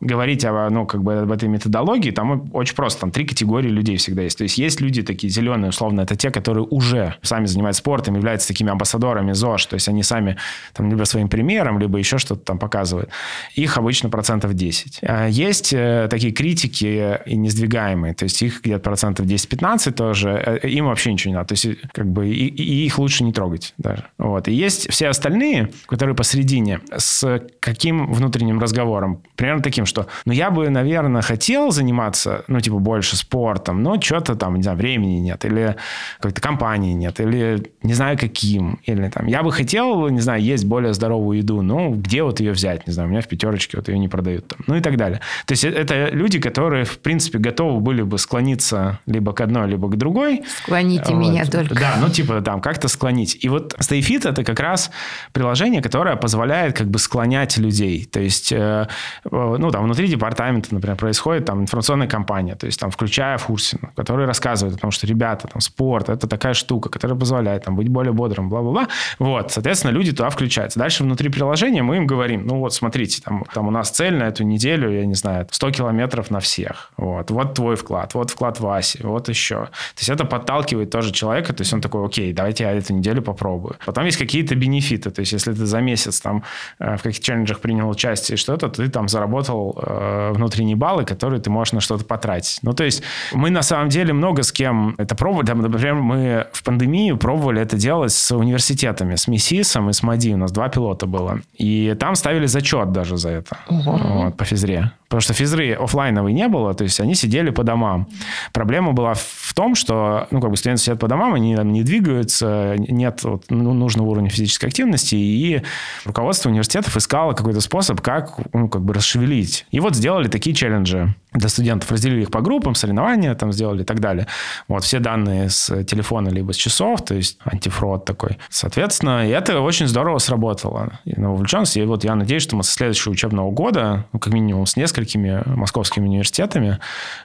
говорить о, ну, как бы об этой методологии, там очень просто. Там три категории людей всегда есть. То есть есть люди такие зеленые, условно, это те, которые уже сами занимаются спортом, являются такими амбассадорами ЗОЖ. То есть они сами там либо своим примером, либо еще что-то там показывают. Их обычно процентов 10. А есть э, такие критики и несдвигаемые. То есть их где-то процентов 10-15 тоже. Э, им вообще ничего не надо. То есть как бы и, и их лучше не трогать даже. Вот. И есть все остальные, которые посередине, с каким внутренним разговором? Примерно таким, что, ну, я бы, наверное, хотел заниматься, ну, типа, больше спортом, но что-то там, не знаю, времени нет, или какой-то компании нет, или не знаю каким, или там, я бы хотел, не знаю, есть более здоровую еду, но где вот ее взять, не знаю, у меня в пятерочке вот ее не продают там, ну, и так далее. То есть это люди, которые, в принципе, готовы были бы склониться либо к одной, либо к другой. Склоните вот. меня только. Да, ну, типа, там, как-то склонить. И вот StayFit – это как раз приложение, которое позволяет как бы склонять людей. То есть, э, ну, там, внутри департамента, например, происходит там информационная кампания, то есть, там, включая Фурсина, который рассказывает о том, что, ребята, там, спорт – это такая штука, которая позволяет там быть более бодрым, бла-бла-бла. Вот, соответственно, люди туда включаются. Дальше внутри приложения мы им говорим, ну, вот, смотрите, там, там у нас цель на эту неделю, я не знаю, 100 километров на всех. Вот, вот твой вклад, вот вклад Васи, вот еще. То есть, это подталкивает тоже человека, то есть, он такой, окей, давайте я эту неделю попробую. Потом есть какие-то бенефиты, то есть, если ты за месяц там э, в каких-то челленджах принял участие что-то, ты там заработал э, внутренние баллы, которые ты можешь на что-то потратить. Ну, то есть мы на самом деле много с кем это пробовали. Например, мы в пандемию пробовали это делать с университетами, с МИСИСом и с МАДИ. У нас два пилота было. И там ставили зачет даже за это угу. вот, по физре. Потому что физры офлайновой не было, то есть они сидели по домам. Проблема была в том, что ну, как бы студенты сидят по домам, они там не двигаются, нет вот, ну, нужного уровня физической активности, и руководство университетов искало какой-то способ, как, ну, как бы расшевелить. И вот сделали такие челленджи для студентов, разделили их по группам, соревнования там сделали и так далее. Вот все данные с телефона либо с часов, то есть антифрод такой. Соответственно, и это очень здорово сработало. И на вовлеченность, и вот я надеюсь, что мы со следующего учебного года, ну, как минимум с несколькими московскими университетами,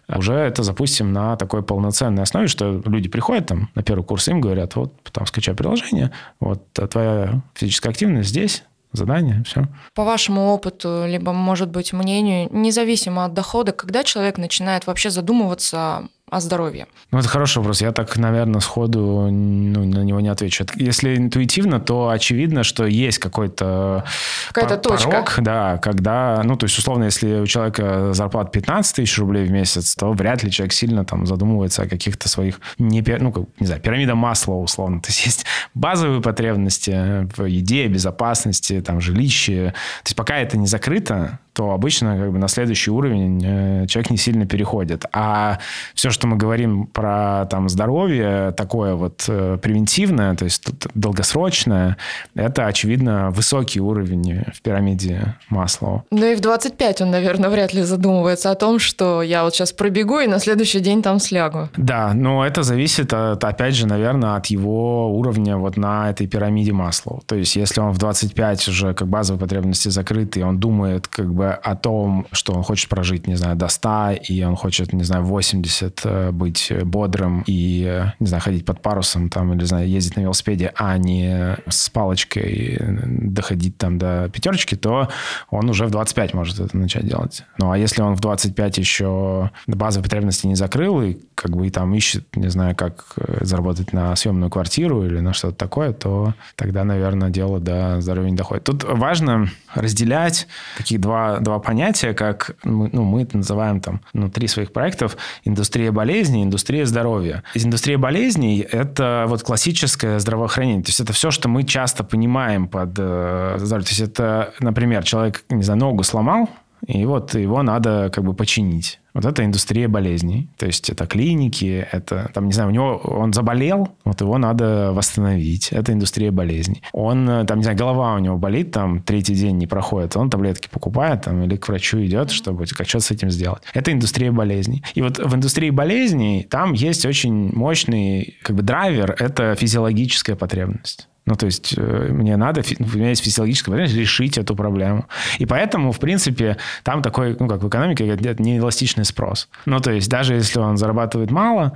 уже это запустим на такой полноценной основе, что люди приходят там на первый курс, им говорят, вот там скачай приложение, вот твоя физическая активность здесь, задание, все. По вашему опыту, либо, может быть, мнению, независимо от дохода, когда человек начинает вообще задумываться о здоровье? Ну, это хороший вопрос. Я так, наверное, сходу ну, на него не отвечу. Если интуитивно, то очевидно, что есть какой-то Какая-то порог, точка. да, когда, ну, то есть, условно, если у человека зарплата 15 тысяч рублей в месяц, то вряд ли человек сильно там задумывается о каких-то своих, не, ну, как, не знаю, пирамида масла, условно. То есть, есть базовые потребности в еде, безопасности, там, жилище. То есть, пока это не закрыто, то обычно как бы на следующий уровень э, человек не сильно переходит. А все, что мы говорим про там, здоровье, такое вот э, превентивное, то есть долгосрочное, это, очевидно, высокий уровень в пирамиде Маслоу. Ну и в 25 он, наверное, вряд ли задумывается о том, что я вот сейчас пробегу и на следующий день там слягу. Да, но это зависит, от, опять же, наверное, от его уровня вот на этой пирамиде Маслоу. То есть если он в 25 уже как базовые потребности закрыты, он думает как бы бы о том, что он хочет прожить, не знаю, до 100, и он хочет, не знаю, 80 э, быть бодрым и, э, не знаю, ходить под парусом там, или, не знаю, ездить на велосипеде, а не с палочкой доходить там до пятерочки, то он уже в 25 может это начать делать. Ну, а если он в 25 еще базовые потребности не закрыл, и как бы и там ищет, не знаю, как э, заработать на съемную квартиру или на что-то такое, то тогда, наверное, дело до здоровья не доходит. Тут важно разделять такие два два, понятия, как мы, ну, мы это называем там внутри своих проектов индустрия болезней, индустрия здоровья. Из индустрии болезней это вот классическое здравоохранение. То есть это все, что мы часто понимаем под э, здоровье. То есть это, например, человек, не знаю, ногу сломал, и вот его надо как бы починить. Вот это индустрия болезней. То есть это клиники, это, там, не знаю, у него, он заболел, вот его надо восстановить. Это индустрия болезней. Он, там, не знаю, голова у него болит, там, третий день не проходит, он таблетки покупает, там, или к врачу идет, чтобы как что-то с этим сделать. Это индустрия болезней. И вот в индустрии болезней там есть очень мощный, как бы, драйвер, это физиологическая потребность. Ну, то есть э, мне надо, у меня есть физиологическая потребность решить эту проблему. И поэтому, в принципе, там такой, ну, как в экономике, неэластичный спрос. Ну, то есть даже если он зарабатывает мало,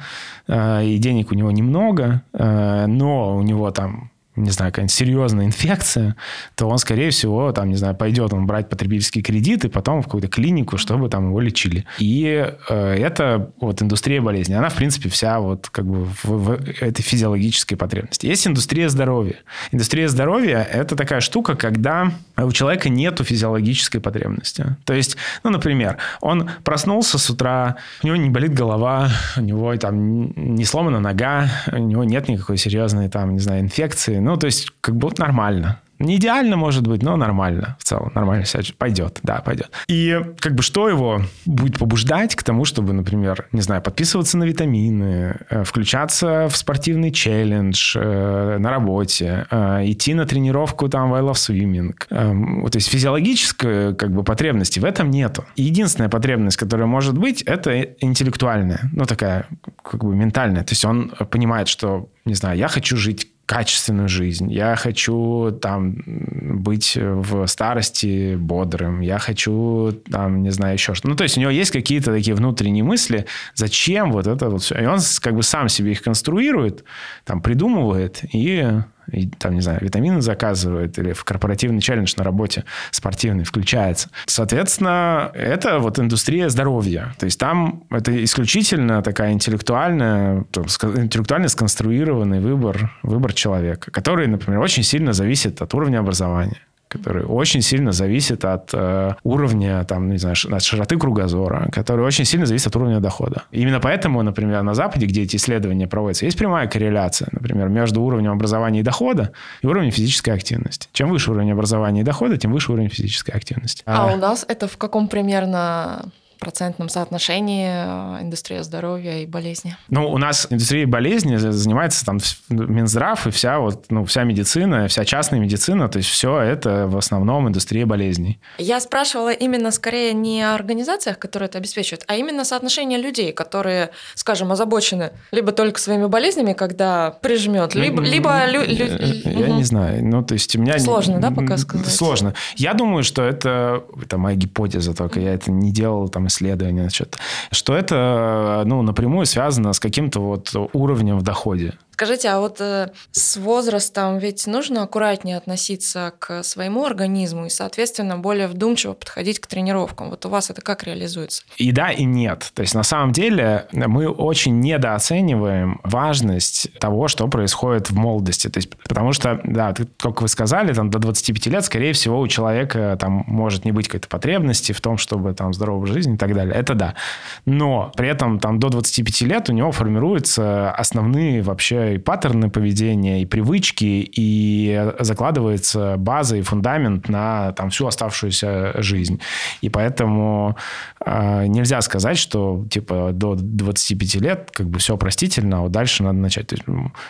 э, и денег у него немного, э, но у него там не знаю, какая-нибудь серьезная инфекция, то он, скорее всего, там, не знаю, пойдет он брать потребительский кредит и потом в какую-то клинику, чтобы там его лечили. И э, это вот индустрия болезни. Она, в принципе, вся вот как бы в, в этой физиологической потребности. Есть индустрия здоровья. Индустрия здоровья – это такая штука, когда у человека нету физиологической потребности. То есть, ну, например, он проснулся с утра, у него не болит голова, у него там не сломана нога, у него нет никакой серьезной там, не знаю, инфекции, ну, то есть, как бы нормально. Не идеально, может быть, но нормально в целом. Нормально себя пойдет, да, пойдет. И как бы что его будет побуждать к тому, чтобы, например, не знаю, подписываться на витамины, э, включаться в спортивный челлендж э, на работе, э, идти на тренировку там в I Love Swimming. Э, то есть физиологической как бы потребности в этом нету. Единственная потребность, которая может быть, это интеллектуальная, ну такая как бы ментальная. То есть он понимает, что, не знаю, я хочу жить качественную жизнь. Я хочу там быть в старости бодрым. Я хочу там, не знаю, еще что. Ну, то есть у него есть какие-то такие внутренние мысли, зачем вот это вот все. И он как бы сам себе их конструирует, там придумывает и и, там, не знаю, витамины заказывает, или в корпоративный челлендж на работе спортивный включается. Соответственно, это вот индустрия здоровья. То есть там это исключительно такая интеллектуальная, интеллектуально сконструированный выбор, выбор человека, который, например, очень сильно зависит от уровня образования который очень сильно зависит от э, уровня, там, не знаю, от широты кругозора, который очень сильно зависит от уровня дохода. Именно поэтому, например, на Западе, где эти исследования проводятся, есть прямая корреляция, например, между уровнем образования и дохода и уровнем физической активности. Чем выше уровень образования и дохода, тем выше уровень физической активности. А, а у нас это в каком примерно процентном соотношении э, индустрия здоровья и болезни? Ну, у нас индустрия болезни занимается там Минздрав и вся вот, ну, вся медицина, вся частная медицина, то есть все это в основном индустрия болезней. Я спрашивала именно скорее не о организациях, которые это обеспечивают, а именно соотношение людей, которые, скажем, озабочены либо только своими болезнями, когда прижмет, либо... либо лю, лю... Я не знаю. Ну, то есть у меня... Сложно, да, пока сказать? Сложно. Я думаю, что это... Это моя гипотеза только. Я это не делал там исследования, значит, что это ну, напрямую связано с каким-то вот уровнем в доходе. Скажите, а вот э, с возрастом ведь нужно аккуратнее относиться к своему организму и, соответственно, более вдумчиво подходить к тренировкам. Вот у вас это как реализуется? И да, и нет. То есть на самом деле мы очень недооцениваем важность того, что происходит в молодости. То есть, потому что, да, как вы сказали, там до 25 лет, скорее всего, у человека там может не быть какой-то потребности в том, чтобы там здоровую жизнь и так далее. Это да. Но при этом там до 25 лет у него формируются основные вообще и паттерны поведения, и привычки, и закладывается база и фундамент на там, всю оставшуюся жизнь. И поэтому э, нельзя сказать, что типа до 25 лет как бы все простительно, а дальше надо начать. То есть,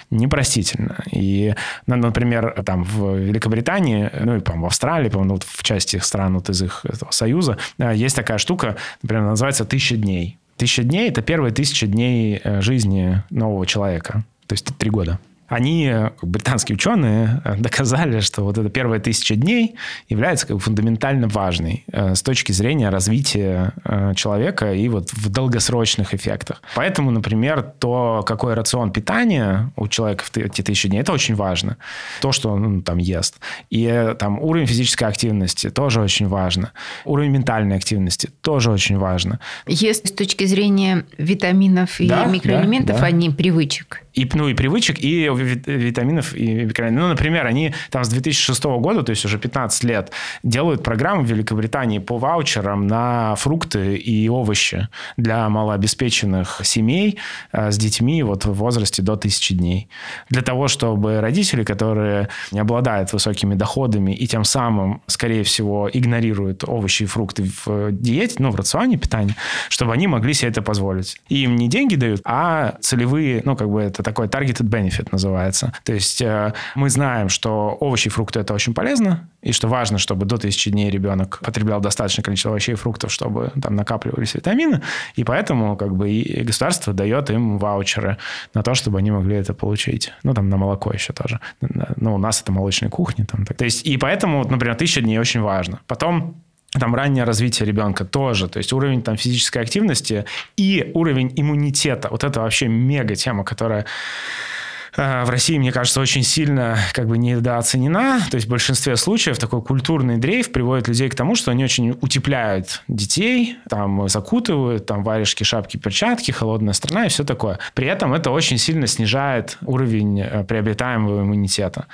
непростительно. И, например, там в Великобритании, ну и, по в Австралии, по вот в части стран вот из их этого союза, э, есть такая штука, например, называется «Тысяча дней». Тысяча дней – это первые тысяча дней э, жизни нового человека. То есть три года они, британские ученые, э, доказали, что вот эта первая тысяча дней является как бы фундаментально важной э, с точки зрения развития э, человека и вот в долгосрочных эффектах. Поэтому, например, то, какой рацион питания у человека в эти тысячи дней, это очень важно. То, что он ну, там ест. И там уровень физической активности тоже очень важно. Уровень ментальной активности тоже очень важно. Есть с точки зрения витаминов и да, микроэлементов, да, да. а не привычек. И, ну, и привычек, и витаминов, и Ну, например, они там с 2006 года, то есть уже 15 лет, делают программу в Великобритании по ваучерам на фрукты и овощи для малообеспеченных семей э, с детьми вот в возрасте до 1000 дней. Для того, чтобы родители, которые не обладают высокими доходами и тем самым, скорее всего, игнорируют овощи и фрукты в диете, ну, в рационе питания, чтобы они могли себе это позволить. И им не деньги дают, а целевые, ну, как бы это такой targeted benefit называется. То есть э, мы знаем, что овощи и фрукты это очень полезно, и что важно, чтобы до 1000 дней ребенок потреблял достаточное количество овощей и фруктов, чтобы там накапливались витамины, и поэтому как бы и государство дает им ваучеры на то, чтобы они могли это получить. Ну, там на молоко еще тоже. Ну, у нас это молочная кухня. Там. То есть, и поэтому, например, 1000 дней очень важно. Потом там раннее развитие ребенка тоже, то есть уровень там физической активности и уровень иммунитета. Вот это вообще мега тема, которая в России, мне кажется, очень сильно как бы недооценена. То есть в большинстве случаев такой культурный дрейф приводит людей к тому, что они очень утепляют детей, там закутывают, там варежки, шапки, перчатки, холодная страна и все такое. При этом это очень сильно снижает уровень э, приобретаемого иммунитета.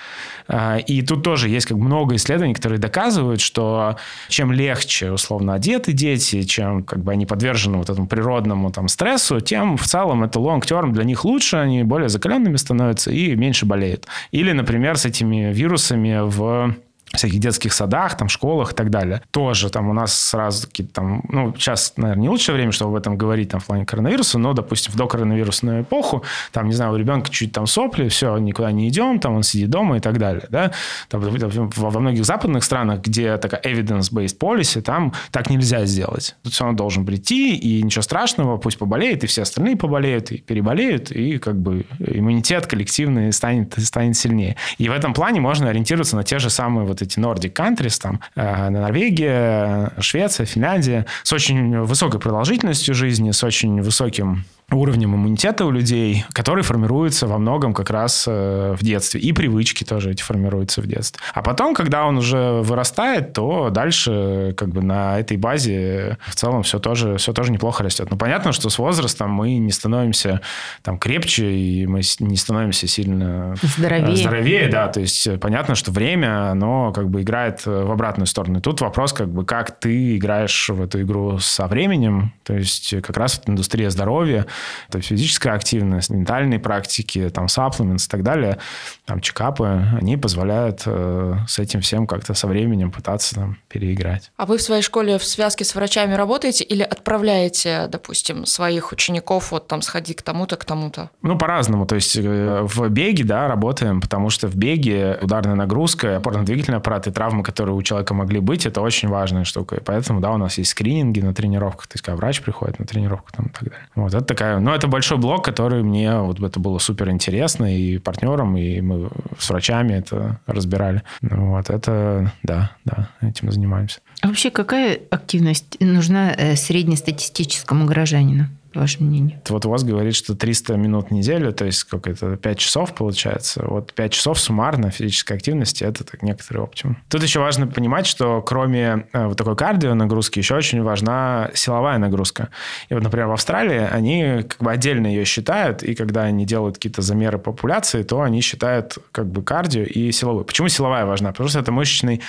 Э, и тут тоже есть как много исследований, которые доказывают, что чем легче условно одеты дети, чем как бы они подвержены вот этому природному там стрессу, тем в целом это long-term для них лучше, они более закаленными становятся, становятся и меньше болеют. Или, например, с этими вирусами в всяких детских садах, там, школах и так далее. Тоже там у нас сразу какие-то там... Ну, сейчас, наверное, не лучшее время, чтобы об этом говорить там в плане коронавируса, но, допустим, в докоронавирусную эпоху, там, не знаю, у ребенка чуть там сопли, все, никуда не идем, там он сидит дома и так далее, да. Там, во многих западных странах, где такая evidence-based policy, там так нельзя сделать. Тут все равно должен прийти, и ничего страшного, пусть поболеет, и все остальные поболеют, и переболеют, и как бы иммунитет коллективный станет, станет сильнее. И в этом плане можно ориентироваться на те же самые вот эти Nordic countries, там, э, Норвегия, Швеция, Финляндия, с очень высокой продолжительностью жизни, с очень высоким уровнем иммунитета у людей, который формируется во многом как раз э, в детстве. И привычки тоже эти формируются в детстве. А потом, когда он уже вырастает, то дальше как бы на этой базе в целом все тоже, все тоже неплохо растет. Но понятно, что с возрастом мы не становимся там крепче, и мы не становимся сильно здоровее. здоровее да. То есть понятно, что время, оно как бы играет в обратную сторону. И тут вопрос, как бы, как ты играешь в эту игру со временем. То есть как раз вот индустрия здоровья, то есть физическая активность, ментальные практики, там, supplements и так далее, там, чекапы, они позволяют э, с этим всем как-то со временем пытаться там переиграть. А вы в своей школе в связке с врачами работаете или отправляете, допустим, своих учеников вот там сходи к тому-то, к тому-то? Ну, по-разному. То есть э, в беге, да, работаем, потому что в беге ударная нагрузка, опорно-двигательный аппарат и травмы, которые у человека могли быть, это очень важная штука. И поэтому, да, у нас есть скрининги на тренировках, то есть когда врач приходит на тренировку там, и так далее. Вот это такая но это большой блок, который мне вот это было супер интересно и партнерам, и мы с врачами это разбирали. Вот это, да, да, этим занимаемся. А вообще какая активность нужна э, среднестатистическому горожанину? Ваше мнение? Вот у вас говорит, что 300 минут в неделю, то есть сколько это, 5 часов получается. Вот 5 часов суммарно физической активности – это так некоторый оптимум. Тут еще важно понимать, что кроме э, вот такой кардио нагрузки еще очень важна силовая нагрузка. И вот, например, в Австралии они как бы отдельно ее считают, и когда они делают какие-то замеры популяции, то они считают как бы кардио и силовую. Почему силовая важна? Потому что это мышечный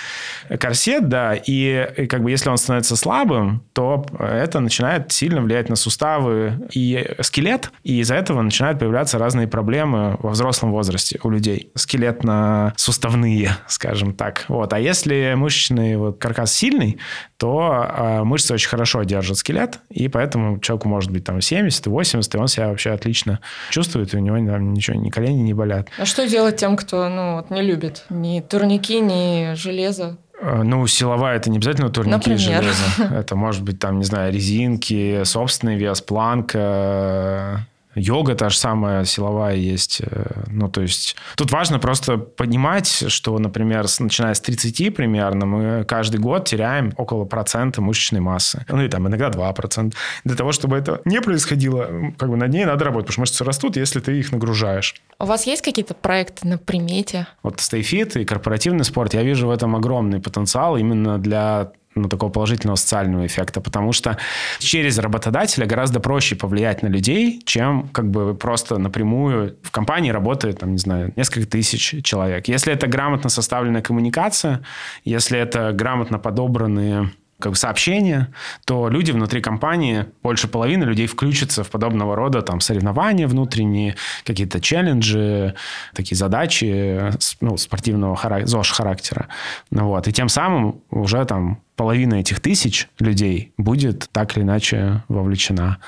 корсет, да, и, и как бы если он становится слабым, то это начинает сильно влиять на суставы, и скелет, и из-за этого начинают появляться разные проблемы во взрослом возрасте у людей. Скелетно-суставные, [LAUGHS] скажем так. Вот. А если мышечный вот каркас сильный, то э, мышцы очень хорошо держат скелет, и поэтому человеку может быть там 70, 80, и он себя вообще отлично чувствует, и у него там ничего, ни колени не болят. А что делать тем, кто ну, вот, не любит ни турники, ни железо? Э, ну, силовая это не обязательно турники Например. железа. Это может быть там, не знаю, резинки, собственный вес, планка, Йога та же самая силовая есть. Э, ну, то есть тут важно просто понимать, что, например, начиная с 30 примерно, мы каждый год теряем около процента мышечной массы. Ну, и там иногда 2%. Для того, чтобы это не происходило, как бы над ней надо работать, потому что мышцы растут, если ты их нагружаешь. У вас есть какие-то проекты на примете? Вот Stay Fit и корпоративный спорт, я вижу в этом огромный потенциал именно для ну, такого положительного социального эффекта, потому что через работодателя гораздо проще повлиять на людей, чем как бы просто напрямую в компании работает, там, не знаю, несколько тысяч человек. Если это грамотно составленная коммуникация, если это грамотно подобранные как бы сообщения, то люди внутри компании, больше половины людей включатся в подобного рода там соревнования внутренние, какие-то челленджи, такие задачи ну, спортивного характера, ЗОЖ характера. Вот. И тем самым уже там половина этих тысяч людей будет так или иначе вовлечена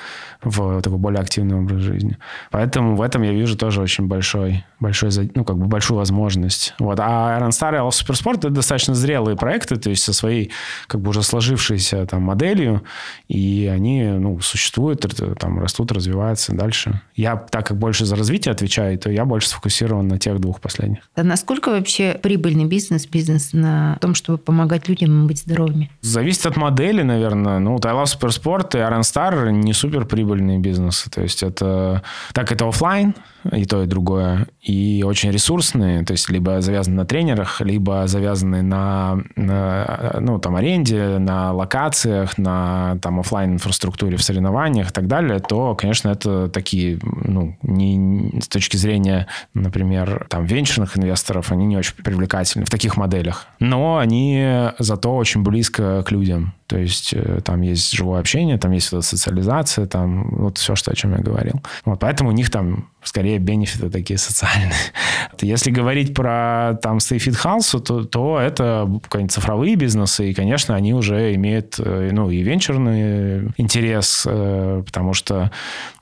в такой более активный образ жизни. Поэтому в этом я вижу тоже очень большой, большой ну, как бы большую возможность. Вот. А Iron Star и All Supersport — это достаточно зрелые проекты, то есть со своей как бы уже сложившейся там моделью, и они ну, существуют, там, растут, развиваются дальше. Я, так как больше за развитие отвечаю, то я больше сфокусирован на тех двух последних. А насколько вообще прибыльный бизнес, бизнес на том, чтобы помогать людям быть здоровыми? Зависит от модели, наверное. Ну, Тайлав Суперспорт и Iron Star не супер прибыльные бизнесы. То есть это... Так, это офлайн, и то, и другое. И очень ресурсные, то есть либо завязаны на тренерах, либо завязаны на, на ну, там, аренде, на локациях, на там, офлайн инфраструктуре в соревнованиях и так далее, то, конечно, это такие, ну, не, с точки зрения, например, там, венчурных инвесторов, они не очень привлекательны в таких моделях. Но они зато очень близко к людям. То есть э, там есть живое общение, там есть вот социализация, там вот все, что, о чем я говорил. Вот, поэтому у них там скорее бенефиты такие социальные. [LAUGHS] Если говорить про там Stayfit House, то, то это какие-нибудь цифровые бизнесы, и, конечно, они уже имеют э, ну, и венчурный интерес, э, потому что,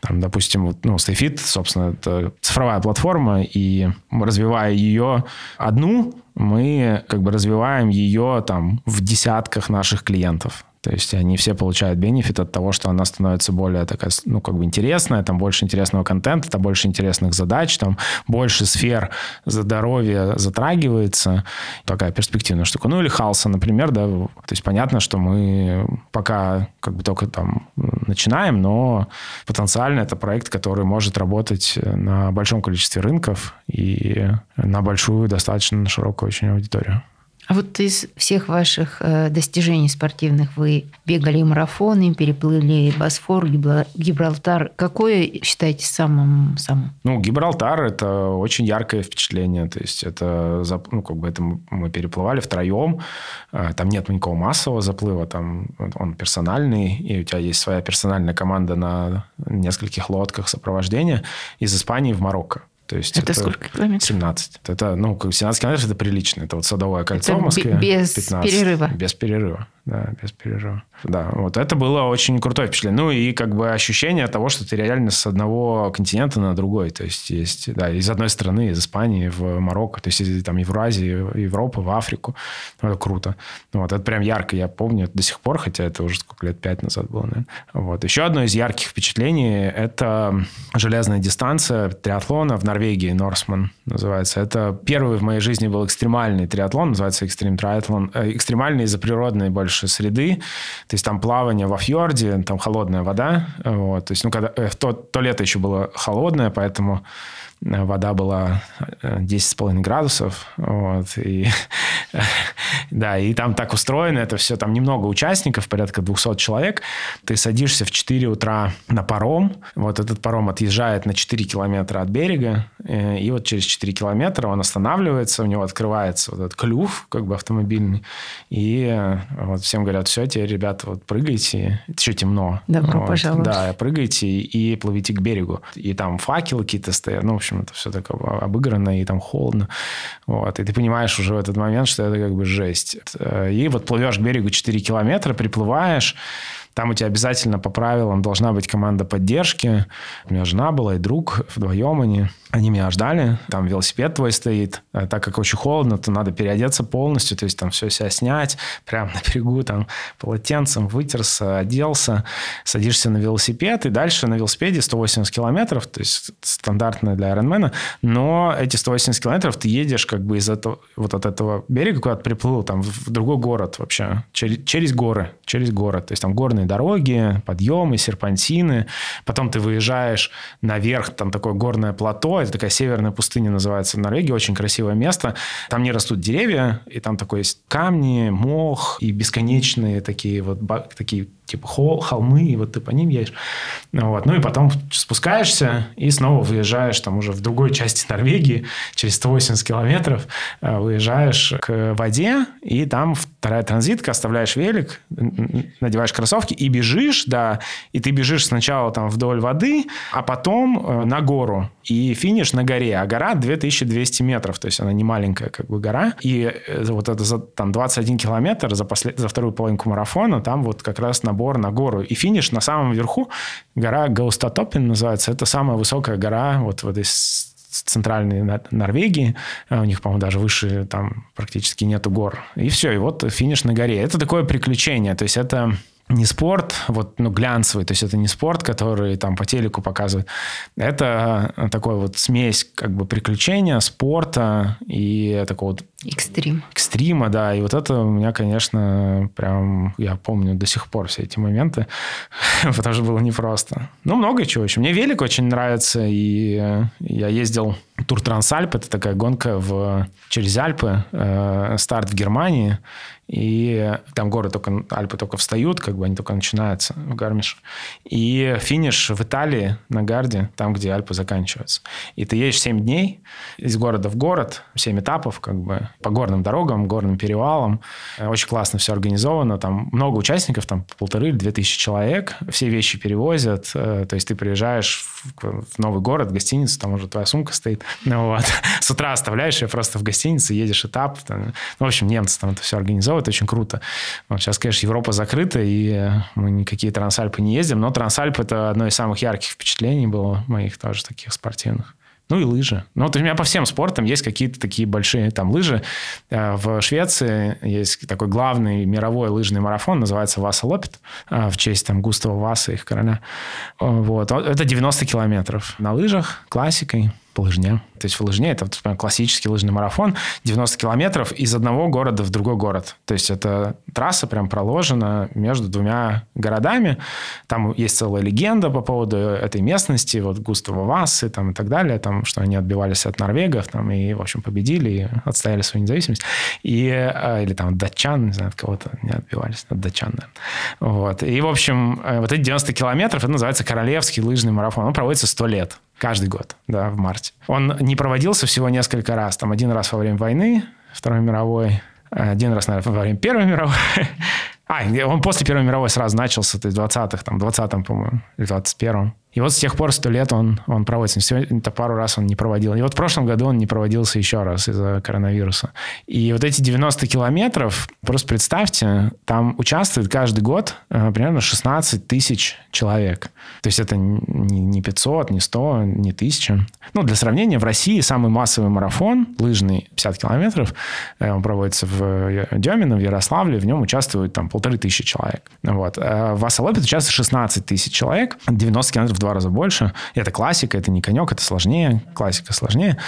там, допустим, вот, ну, Stayfit, собственно, это цифровая платформа, и развивая ее одну, мы как бы развиваем ее там в десятках наших клиентов. То есть они все получают бенефит от того, что она становится более такая, ну, как бы интересная, там больше интересного контента, там больше интересных задач, там больше сфер здоровья затрагивается. Такая перспективная штука. Ну, или Халса, например, да. То есть понятно, что мы пока как бы только там начинаем, но потенциально это проект, который может работать на большом количестве рынков и на большую, достаточно широкую очень аудиторию. А вот из всех ваших э, достижений спортивных вы бегали марафоны, переплыли Босфор, Гибралтар. Какое считаете самым самым? Ну, Гибралтар это очень яркое впечатление. То есть это ну как бы это мы переплывали втроем. Э, там нет никакого массового заплыва, там он персональный, и у тебя есть своя персональная команда на нескольких лодках сопровождения из Испании в Марокко. То есть это, это сколько километров? 17. Это, ну, 17 километров это прилично. Это вот Садовое кольцо это в Москве. Без 15. перерыва. Без перерыва. Да, без перерыва. Да, вот это было очень крутое впечатление. Ну и как бы ощущение того, что ты реально с одного континента на другой. То есть есть, да, из одной страны, из Испании в Марокко, то есть из там Евразии, Европы, в Африку. Ну, это круто. Вот это прям ярко, я помню до сих пор, хотя это уже сколько лет, пять назад было, наверное. Вот. Еще одно из ярких впечатлений – это железная дистанция триатлона в Норвегии, Норсман называется. Это первый в моей жизни был экстремальный триатлон, называется экстрим триатлон. Э, экстремальный из-за природной больше больше среды. То есть там плавание во фьорде, там холодная вода. Вот. То есть, ну, когда, э, то, то лето еще было холодное, поэтому э, вода была 10,5 э, градусов. Вот, и, [LAUGHS] да, и там так устроено это все. Там немного участников, порядка 200 человек. Ты садишься в 4 утра на паром. Вот этот паром отъезжает на 4 километра от берега. И вот через 4 километра он останавливается, у него открывается вот этот клюв как бы автомобильный. И вот всем говорят, все, теперь, ребята, вот прыгайте, еще темно. Добро вот, пожаловать. Да, прыгайте и плывите к берегу. И там факелы какие-то стоят, ну, в общем, это все так обыграно, и там холодно. Вот, и ты понимаешь уже в этот момент, что это как бы жесть. И вот плывешь к берегу 4 километра, приплываешь, там у тебя обязательно по правилам должна быть команда поддержки. У меня жена была и друг, вдвоем они. Они меня ждали, там велосипед твой стоит. А так как очень холодно, то надо переодеться полностью, то есть там все себя снять, прямо на берегу, там полотенцем вытерся, оделся, садишься на велосипед, и дальше на велосипеде 180 километров, то есть стандартно для Ironman, но эти 180 километров ты едешь как бы из этого, вот от этого берега, куда ты приплыл, там в другой город вообще, через, через горы, через город, то есть там горные дороги, подъемы, серпантины. Потом ты выезжаешь наверх, там такое горное плато, это такая северная пустыня называется в Норвегии, очень красивое место. Там не растут деревья, и там такое есть камни, мох и бесконечные такие вот такие типа хол, холмы, и вот ты по ним едешь. Вот. Ну и потом спускаешься и снова выезжаешь там уже в другой части Норвегии, через 180 километров э, выезжаешь к воде, и там вторая транзитка, оставляешь велик, надеваешь кроссовки и бежишь, да, и ты бежишь сначала там вдоль воды, а потом э, на гору. И финиш на горе, а гора 2200 метров, то есть она не маленькая как бы гора. И э, вот это за там 21 километр за, послед... за вторую половинку марафона, там вот как раз набор набор на гору. И финиш на самом верху, гора Гаустатопин называется, это самая высокая гора вот в этой центральной Норвегии. А у них, по-моему, даже выше там практически нету гор. И все, и вот финиш на горе. Это такое приключение. То есть это не спорт, вот, ну, глянцевый, то есть это не спорт, который там по телеку показывают. Это такой вот смесь как бы приключения, спорта и такого вот Экстрим. Экстрима, да. И вот это у меня, конечно, прям, я помню до сих пор все эти моменты, [LAUGHS] потому что было непросто. Ну, много чего еще. Мне велик очень нравится, и я ездил Тур Трансальп, это такая гонка в, через Альпы, э, старт в Германии, и там горы только, Альпы только встают, как бы они только начинаются в Гармиш. И финиш в Италии, на Гарде, там, где Альпы заканчиваются. И ты едешь 7 дней из города в город, 7 этапов, как бы, по горным дорогам, горным перевалам. Э, очень классно все организовано. Там много участников, там полторы или две тысячи человек. Все вещи перевозят. Э, то есть ты приезжаешь в новый город, в гостиницу, там уже твоя сумка стоит. [LAUGHS] Ну, вот. С утра оставляешь ее просто в гостинице, едешь этап. Ну, в общем, немцы там это все организовывают, очень круто. Вот сейчас, конечно, Европа закрыта, и мы никакие Трансальпы не ездим, но Трансальп – это одно из самых ярких впечатлений было моих тоже таких спортивных. Ну и лыжи. Ну вот у меня по всем спортам есть какие-то такие большие там лыжи. Э, в Швеции есть такой главный мировой лыжный марафон, называется Васа Лопет, э, в честь там Густава Васа, их короля. Э, вот. Это 90 километров на лыжах, классикой по лыжне. То есть в лыжне это вот, классический лыжный марафон, 90 километров из одного города в другой город. То есть это трасса прям проложена между двумя городами. Там есть целая легенда по поводу этой местности, вот Густава Вассы там, и так далее, там, что они отбивались от норвегов там, и, в общем, победили и отстояли свою независимость. И, э, или там датчан, не знаю, от кого-то не отбивались, от датчан, наверное. Вот. И, в общем, э, вот эти 90 километров, это называется Королевский лыжный марафон. Он проводится 100 лет. Каждый год, да, в марте. Он не проводился всего несколько раз. Там один раз во время войны, Второй мировой, один раз, наверное, во время Первой мировой. [LAUGHS] А, он после Первой мировой сразу начался, то есть в 20-х, там, 20-м, по-моему, или 21-м. И вот с тех пор сто лет он, он проводится. Сегодня это пару раз он не проводил. И вот в прошлом году он не проводился еще раз из-за коронавируса. И вот эти 90 километров, просто представьте, там участвует каждый год э, примерно 16 тысяч человек. То есть это не 500, не 100, не 1000. Ну, для сравнения, в России самый массовый марафон, лыжный, 50 километров, э, он проводится в Демино, в Ярославле, в нем участвует там полторы тысячи человек. Вот. А в Асалопе участвует 16 тысяч человек, 90 километров два раза больше. Это классика, это не конек, это сложнее. Классика сложнее.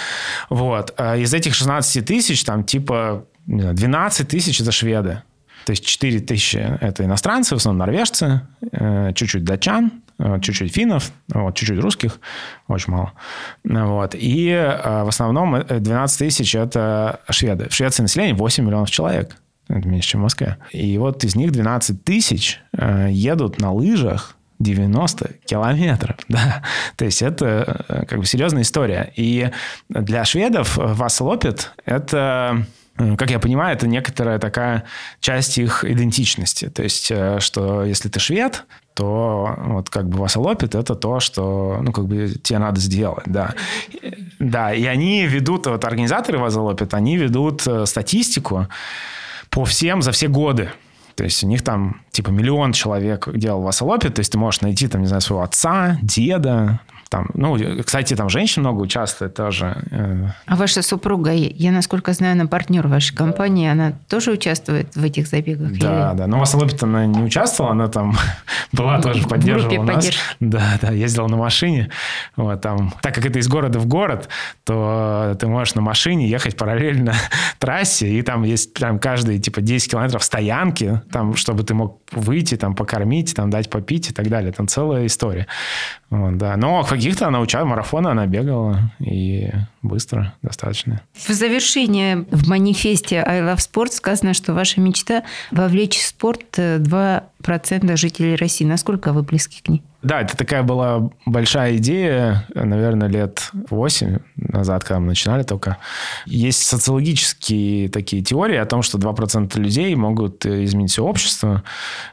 Вот. А из этих 16 тысяч, там, типа, не знаю, 12 тысяч – это шведы. То есть 4 тысячи – это иностранцы, в основном норвежцы, э, чуть-чуть датчан, э, чуть-чуть финнов, вот, чуть-чуть русских, очень мало. Вот. И э, в основном 12 тысяч – это шведы. В Швеции население 8 миллионов человек. Это меньше, чем в Москве. И вот из них 12 тысяч едут на лыжах 90 километров, [LAUGHS] да. То есть это э, как бы серьезная история. И для шведов вас лопит это э, как я понимаю, это некоторая такая часть их идентичности. То есть, э, что если ты швед, то вот как бы вас лопит, это то, что, ну, как бы тебе надо сделать, да. Да, и они ведут, вот организаторы вас лопит, они ведут статистику по всем за все годы. То есть у них там типа миллион человек делал васалопи, то есть ты можешь найти там, не знаю, своего отца, деда, Там, ну, кстати, там женщин много участвует тоже. Э. А ваша супруга, я, насколько знаю, она партнер вашей компании, она тоже участвует в этих забегах? Да, или... да. Но в Маслопит она не участвовала, она там [LAUGHS] была тоже, поддерживала нас. Поддержки. Да, да, ездила на машине. Вот, там, так как это из города в город, то ты можешь на машине ехать параллельно [LAUGHS] трассе, и там есть прям каждые типа 10 километров стоянки, там, чтобы ты мог выйти, там, покормить, там, дать попить и так далее. Там целая история. Вот, да. Но каких-то она учала, марафоны она бегала, и быстро достаточно. В завершение в манифесте I Love Sport сказано, что ваша мечта вовлечь в спорт 2% жителей России. Насколько вы близки к ней? Да, это такая была большая идея, наверное, лет 8 назад, когда мы начинали только. Есть социологические такие теории о том, что 2% людей могут изменить все общество,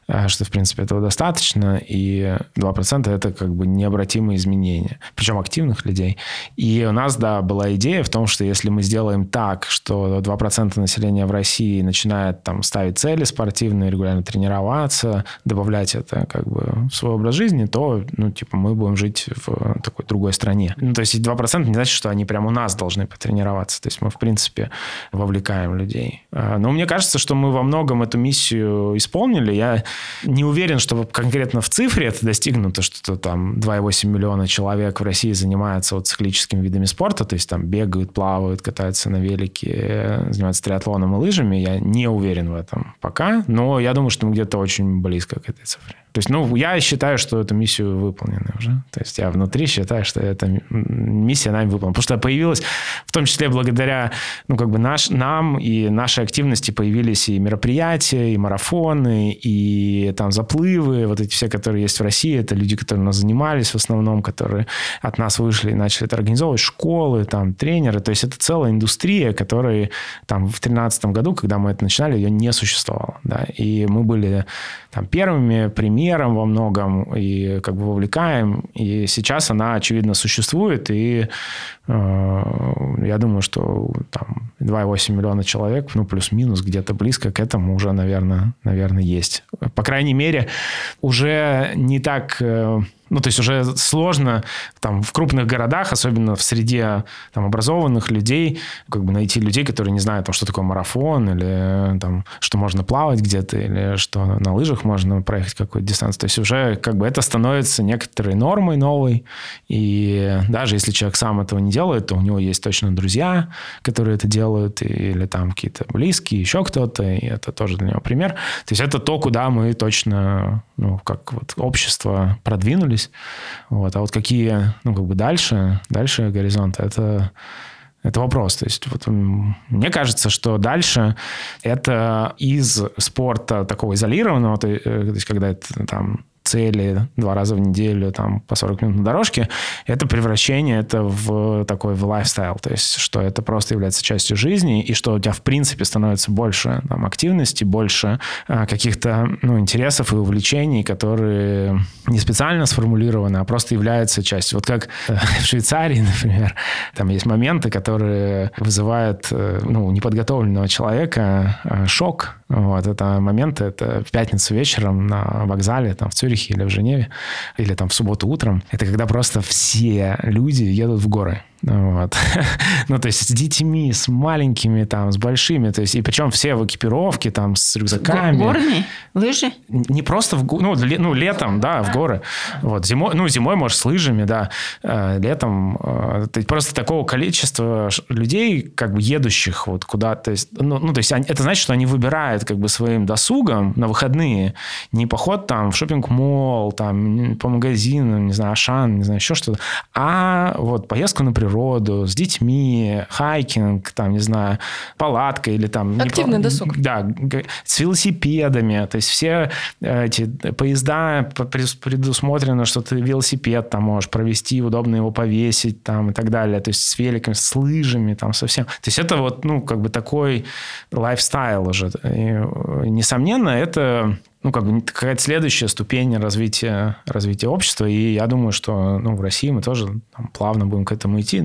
э, что, в принципе, этого достаточно, и 2% это как бы необратимые изменения, причем активных людей. И у нас, да, была идея в том, что если мы сделаем так, что 2% населения в России начинает там ставить цели спортивные, регулярно тренироваться, добавлять это как бы в свой образ жизни, то ну, типа, мы будем жить в такой другой стране. Ну, то есть 2% не значит, что они прямо у нас должны потренироваться. То есть мы, в принципе, вовлекаем людей. А, но мне кажется, что мы во многом эту миссию исполнили. Я не уверен, что конкретно в цифре это достигнуто, что там 2,8 миллиона человек в России занимаются вот циклическими видами спорта, то есть там бегают, плавают, катаются на велике, занимаются триатлоном и лыжами. Я не уверен в этом пока, но я думаю, что мы где-то очень близко к этой цифре. То есть, ну, я считаю, что эту миссию выполнена уже. То есть, я внутри считаю, что эта миссия нами выполнена. Потому что появилась, в том числе благодаря, ну, как бы наш, нам и нашей активности появились и мероприятия, и марафоны, и там заплывы, вот эти все, которые есть в России, это люди, которые у нас занимались в основном, которые от нас вышли и начали это организовывать, школы, там, тренеры. То есть, это целая индустрия, которая там в 2013 году, когда мы это начинали, ее не существовало. Да? И мы были там первыми примером во многом и как бы вовлекаем. И сейчас она, очевидно, существует. И э, я думаю, что там 2,8 миллиона человек, ну, плюс-минус, где-то близко к этому уже, наверное, наверное, есть. По крайней мере, уже не так... Э, ну, то есть уже сложно там в крупных городах, особенно в среде там образованных людей, как бы найти людей, которые не знают, там, что такое марафон, или там, что можно плавать где-то, или что на лыжах можно проехать какую-то дистанцию. То есть уже как бы это становится некоторой нормой новой, и даже если человек сам этого не делает, то у него есть точно друзья, которые это делают, или там какие-то близкие, еще кто-то, и это тоже для него пример. То есть это то, куда мы точно, ну, как вот общество продвинулись, здесь. Вот. А вот какие, ну, как бы дальше, дальше горизонты, это, это вопрос. То есть вот мне кажется, что дальше это из спорта такого изолированного, то, э, есть когда это там цели два раза в неделю, там, по 40 минут на дорожке, это превращение это в такой в лайфстайл, то есть что это просто является частью жизни, и что у тебя, в принципе, становится больше там, активности, больше а, каких-то ну, интересов и увлечений, которые не специально сформулированы, а просто являются частью. Вот как э, в Швейцарии, [LAUGHS] например, там есть моменты, которые вызывают э, ну, неподготовленного человека э, шок, вот, это моменты, это в пятницу вечером на вокзале, там, в Цюрихе или в Женеве, или там в субботу утром. Это когда просто все люди едут в горы. Вот. [LAUGHS] ну, то есть с детьми, с маленькими, там, с большими. То есть, и причем все в экипировке, там, с рюкзаками. Горные? Лыжи? Не просто в ну, ле, ну, летом, да, в горы. Вот. Зимой, ну, зимой, может, с лыжами, да. Э, летом. Э, просто такого количества людей, как бы, едущих вот куда-то. Ну, ну, то есть, они, это значит, что они выбирают, как бы, своим досугом на выходные не поход там в шопинг-молл, там, по магазинам, не знаю, Ашан, не знаю, еще что-то, а вот поездку на природу природу, с детьми, хайкинг, там, не знаю, палатка или там... Активный не, досуг. Да, с велосипедами. То есть все э, эти поезда предусмотрено, что ты велосипед там можешь провести, удобно его повесить там и так далее. То есть с великами, с лыжами там совсем. То есть это вот, ну, как бы такой лайфстайл уже. И, несомненно, это ну, как бы какая-то следующая ступень развития, развития общества. И я думаю, что ну, в России мы тоже там, плавно будем к этому идти.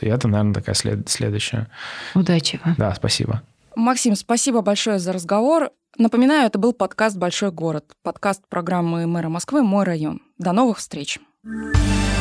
И это, наверное, такая след, следующая. Удачи вам. Да, спасибо. Максим, спасибо большое за разговор. Напоминаю, это был подкаст «Большой город», подкаст программы мэра Москвы «Мой район». До новых встреч. thank you